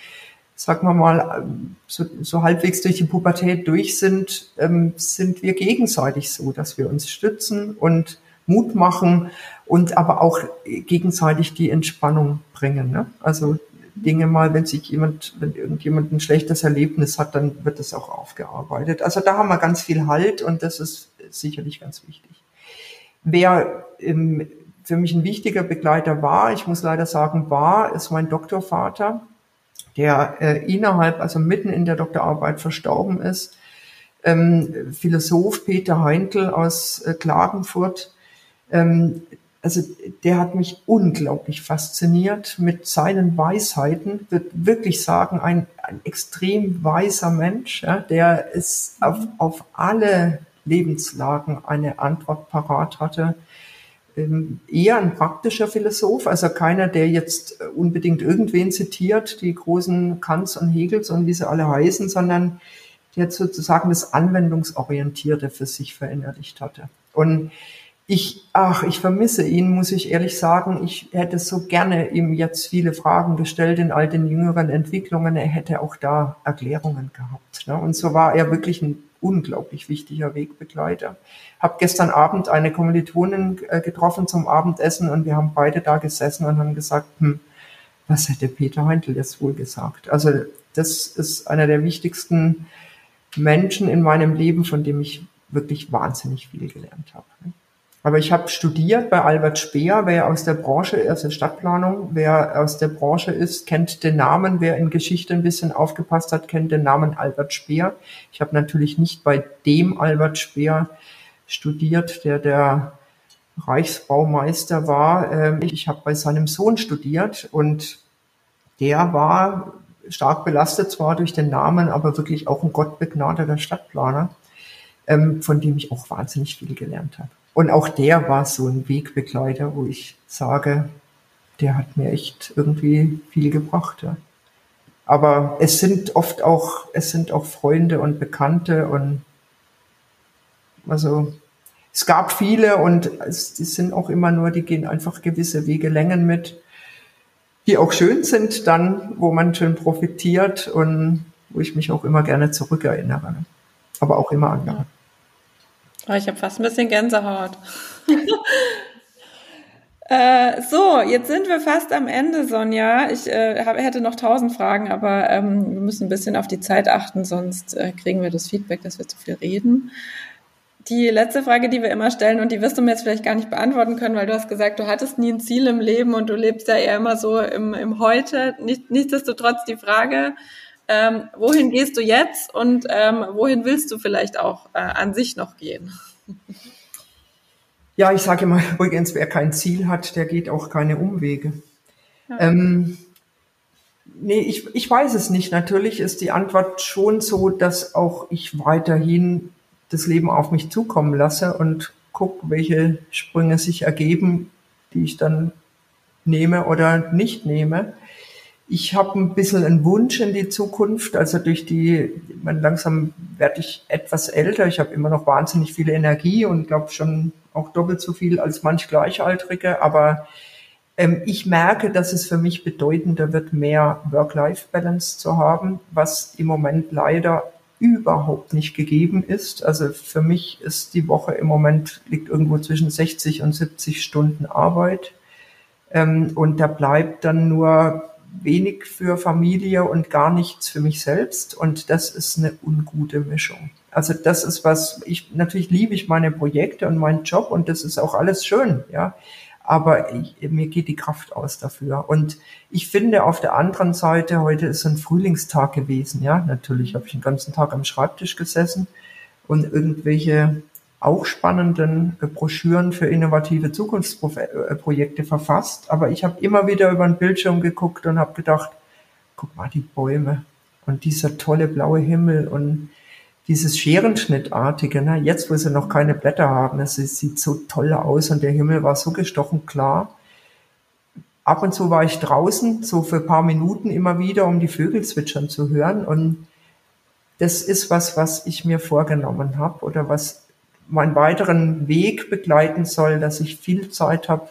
sagen wir mal, so, so halbwegs durch die Pubertät durch sind, ähm, sind wir gegenseitig so, dass wir uns stützen und Mut machen und aber auch gegenseitig die Entspannung bringen. Ne? Also Dinge mal, wenn sich jemand, wenn irgendjemand ein schlechtes Erlebnis hat, dann wird das auch aufgearbeitet. Also da haben wir ganz viel Halt und das ist sicherlich ganz wichtig. Wer im, für mich ein wichtiger Begleiter war, ich muss leider sagen war, ist mein Doktorvater, der äh, innerhalb, also mitten in der Doktorarbeit verstorben ist. Ähm, Philosoph Peter Heintel aus äh, Klagenfurt, ähm, also der hat mich unglaublich fasziniert mit seinen Weisheiten. Wird wirklich sagen, ein, ein extrem weiser Mensch, ja, der es auf, auf alle Lebenslagen eine Antwort parat hatte. Ähm, eher ein praktischer Philosoph, also keiner, der jetzt unbedingt irgendwen zitiert, die großen Kants und Hegels und wie sie alle heißen, sondern der sozusagen das Anwendungsorientierte für sich verinnerlicht hatte. Und ich, ach, ich vermisse ihn, muss ich ehrlich sagen. Ich hätte so gerne ihm jetzt viele Fragen gestellt in all den jüngeren Entwicklungen. Er hätte auch da Erklärungen gehabt. Ne? Und so war er wirklich ein unglaublich wichtiger Wegbegleiter. Hab gestern Abend eine Kommilitonin äh, getroffen zum Abendessen und wir haben beide da gesessen und haben gesagt, hm, was hätte Peter Heintel jetzt wohl gesagt? Also das ist einer der wichtigsten Menschen in meinem Leben, von dem ich wirklich wahnsinnig viel gelernt habe. Ne? Aber ich habe studiert bei Albert Speer, wer aus der Branche, also Stadtplanung, wer aus der Branche ist, kennt den Namen, wer in Geschichte ein bisschen aufgepasst hat, kennt den Namen Albert Speer. Ich habe natürlich nicht bei dem Albert Speer studiert, der der Reichsbaumeister war. Ähm, ich habe bei seinem Sohn studiert und der war stark belastet zwar durch den Namen, aber wirklich auch ein gottbegnadeter Stadtplaner, ähm, von dem ich auch wahnsinnig viel gelernt habe. Und auch der war so ein Wegbegleiter, wo ich sage, der hat mir echt irgendwie viel gebracht. Ja. Aber es sind oft auch, es sind auch Freunde und Bekannte und also es gab viele und es, die sind auch immer nur, die gehen einfach gewisse Wegelängen mit, die auch schön sind dann, wo man schön profitiert und wo ich mich auch immer gerne zurückerinnere. Aber auch immer andere. Oh, ich habe fast ein bisschen Gänsehaut. äh, so, jetzt sind wir fast am Ende, Sonja. Ich äh, hab, hätte noch tausend Fragen, aber ähm, wir müssen ein bisschen auf die Zeit achten, sonst äh, kriegen wir das Feedback, dass wir zu viel reden. Die letzte Frage, die wir immer stellen, und die wirst du mir jetzt vielleicht gar nicht beantworten können, weil du hast gesagt, du hattest nie ein Ziel im Leben und du lebst ja eher immer so im, im Heute. Nicht, nichtsdestotrotz die Frage, ähm, wohin gehst du jetzt und ähm, wohin willst du vielleicht auch äh, an sich noch gehen? Ja, ich sage immer übrigens, wer kein Ziel hat, der geht auch keine Umwege. Ja. Ähm, nee, ich, ich weiß es nicht. Natürlich ist die Antwort schon so, dass auch ich weiterhin das Leben auf mich zukommen lasse und gucke, welche Sprünge sich ergeben, die ich dann nehme oder nicht nehme. Ich habe ein bisschen einen Wunsch in die Zukunft. Also durch die, man langsam werde ich etwas älter. Ich habe immer noch wahnsinnig viel Energie und glaube schon auch doppelt so viel als manch Gleichaltrige. Aber ähm, ich merke, dass es für mich bedeutender wird, mehr Work-Life-Balance zu haben, was im Moment leider überhaupt nicht gegeben ist. Also für mich ist die Woche im Moment liegt irgendwo zwischen 60 und 70 Stunden Arbeit. Ähm, und da bleibt dann nur wenig für Familie und gar nichts für mich selbst. Und das ist eine ungute Mischung. Also das ist was, ich, natürlich liebe ich meine Projekte und meinen Job und das ist auch alles schön, ja. Aber ich, mir geht die Kraft aus dafür. Und ich finde auf der anderen Seite, heute ist ein Frühlingstag gewesen, ja. Natürlich habe ich den ganzen Tag am Schreibtisch gesessen. und irgendwelche auch spannenden äh, Broschüren für innovative Zukunftsprojekte verfasst. Aber ich habe immer wieder über den Bildschirm geguckt und habe gedacht, guck mal, die Bäume und dieser tolle blaue Himmel und dieses Scherenschnittartige, ne? jetzt wo sie noch keine Blätter haben, es sieht so toll aus und der Himmel war so gestochen klar. Ab und zu war ich draußen, so für ein paar Minuten immer wieder, um die Vögel zwitschern zu hören und das ist was, was ich mir vorgenommen habe oder was meinen weiteren Weg begleiten soll, dass ich viel Zeit habe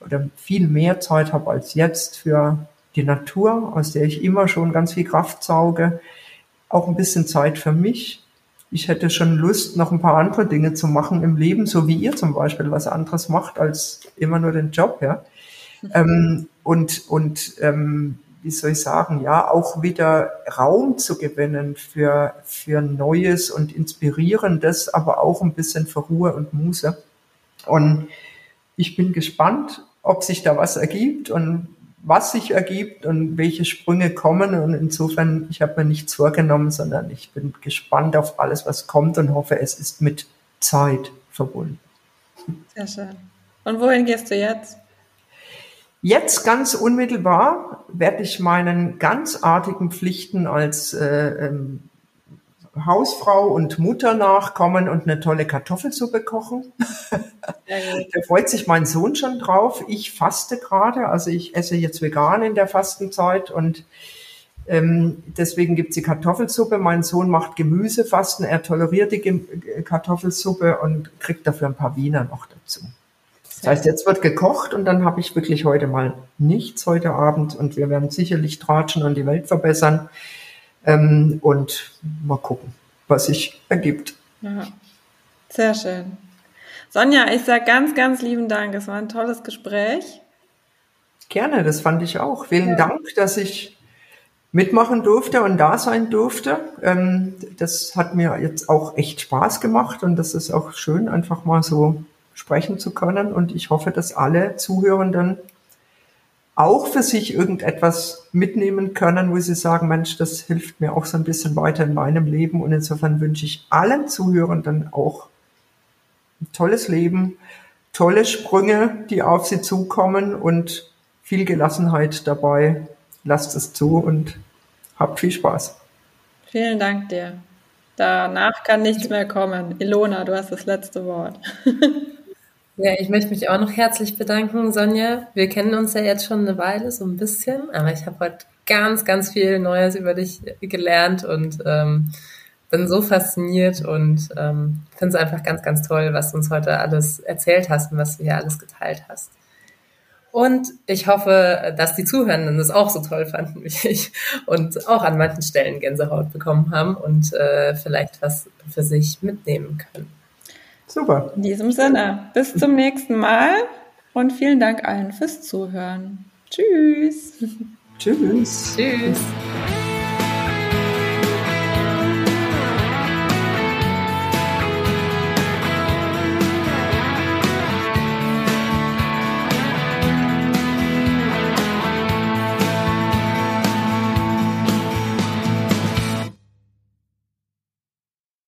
oder viel mehr Zeit habe als jetzt für die Natur, aus der ich immer schon ganz viel Kraft sauge, auch ein bisschen Zeit für mich. Ich hätte schon Lust, noch ein paar andere Dinge zu machen im Leben, so wie ihr zum Beispiel was anderes macht als immer nur den Job, ja. Mhm. Ähm, und und ähm, wie soll ich sagen, ja, auch wieder Raum zu gewinnen für, für Neues und Inspirierendes, aber auch ein bisschen für Ruhe und Muße. Und ich bin gespannt, ob sich da was ergibt und was sich ergibt und welche Sprünge kommen. Und insofern, ich habe mir nichts vorgenommen, sondern ich bin gespannt auf alles, was kommt und hoffe, es ist mit Zeit verbunden. Sehr schön. Und wohin gehst du jetzt? Jetzt ganz unmittelbar werde ich meinen ganzartigen Pflichten als äh, ähm, Hausfrau und Mutter nachkommen und eine tolle Kartoffelsuppe kochen. da freut sich mein Sohn schon drauf. Ich faste gerade, also ich esse jetzt vegan in der Fastenzeit und ähm, deswegen gibt's die Kartoffelsuppe. Mein Sohn macht Gemüsefasten, er toleriert die Kartoffelsuppe und kriegt dafür ein paar Wiener noch dazu. Das heißt, jetzt wird gekocht und dann habe ich wirklich heute mal nichts heute Abend und wir werden sicherlich tratschen und die Welt verbessern ähm, und mal gucken, was sich ergibt. Ja. Sehr schön. Sonja, ich sage ganz, ganz lieben Dank. Es war ein tolles Gespräch. Gerne, das fand ich auch. Vielen ja. Dank, dass ich mitmachen durfte und da sein durfte. Ähm, das hat mir jetzt auch echt Spaß gemacht und das ist auch schön, einfach mal so sprechen zu können. Und ich hoffe, dass alle Zuhörenden auch für sich irgendetwas mitnehmen können, wo sie sagen, Mensch, das hilft mir auch so ein bisschen weiter in meinem Leben. Und insofern wünsche ich allen Zuhörenden auch ein tolles Leben, tolle Sprünge, die auf sie zukommen und viel Gelassenheit dabei. Lasst es zu und habt viel Spaß. Vielen Dank dir. Danach kann nichts mehr kommen. Ilona, du hast das letzte Wort. Ja, ich möchte mich auch noch herzlich bedanken, Sonja. Wir kennen uns ja jetzt schon eine Weile, so ein bisschen, aber ich habe heute ganz, ganz viel Neues über dich gelernt und ähm, bin so fasziniert und ähm, finde es einfach ganz, ganz toll, was du uns heute alles erzählt hast und was du hier alles geteilt hast. Und ich hoffe, dass die Zuhörenden das auch so toll fanden wie ich und auch an manchen Stellen Gänsehaut bekommen haben und äh, vielleicht was für sich mitnehmen können. Super. In diesem Sinne, bis zum nächsten Mal und vielen Dank allen fürs Zuhören. Tschüss. Tschüss. Tschüss.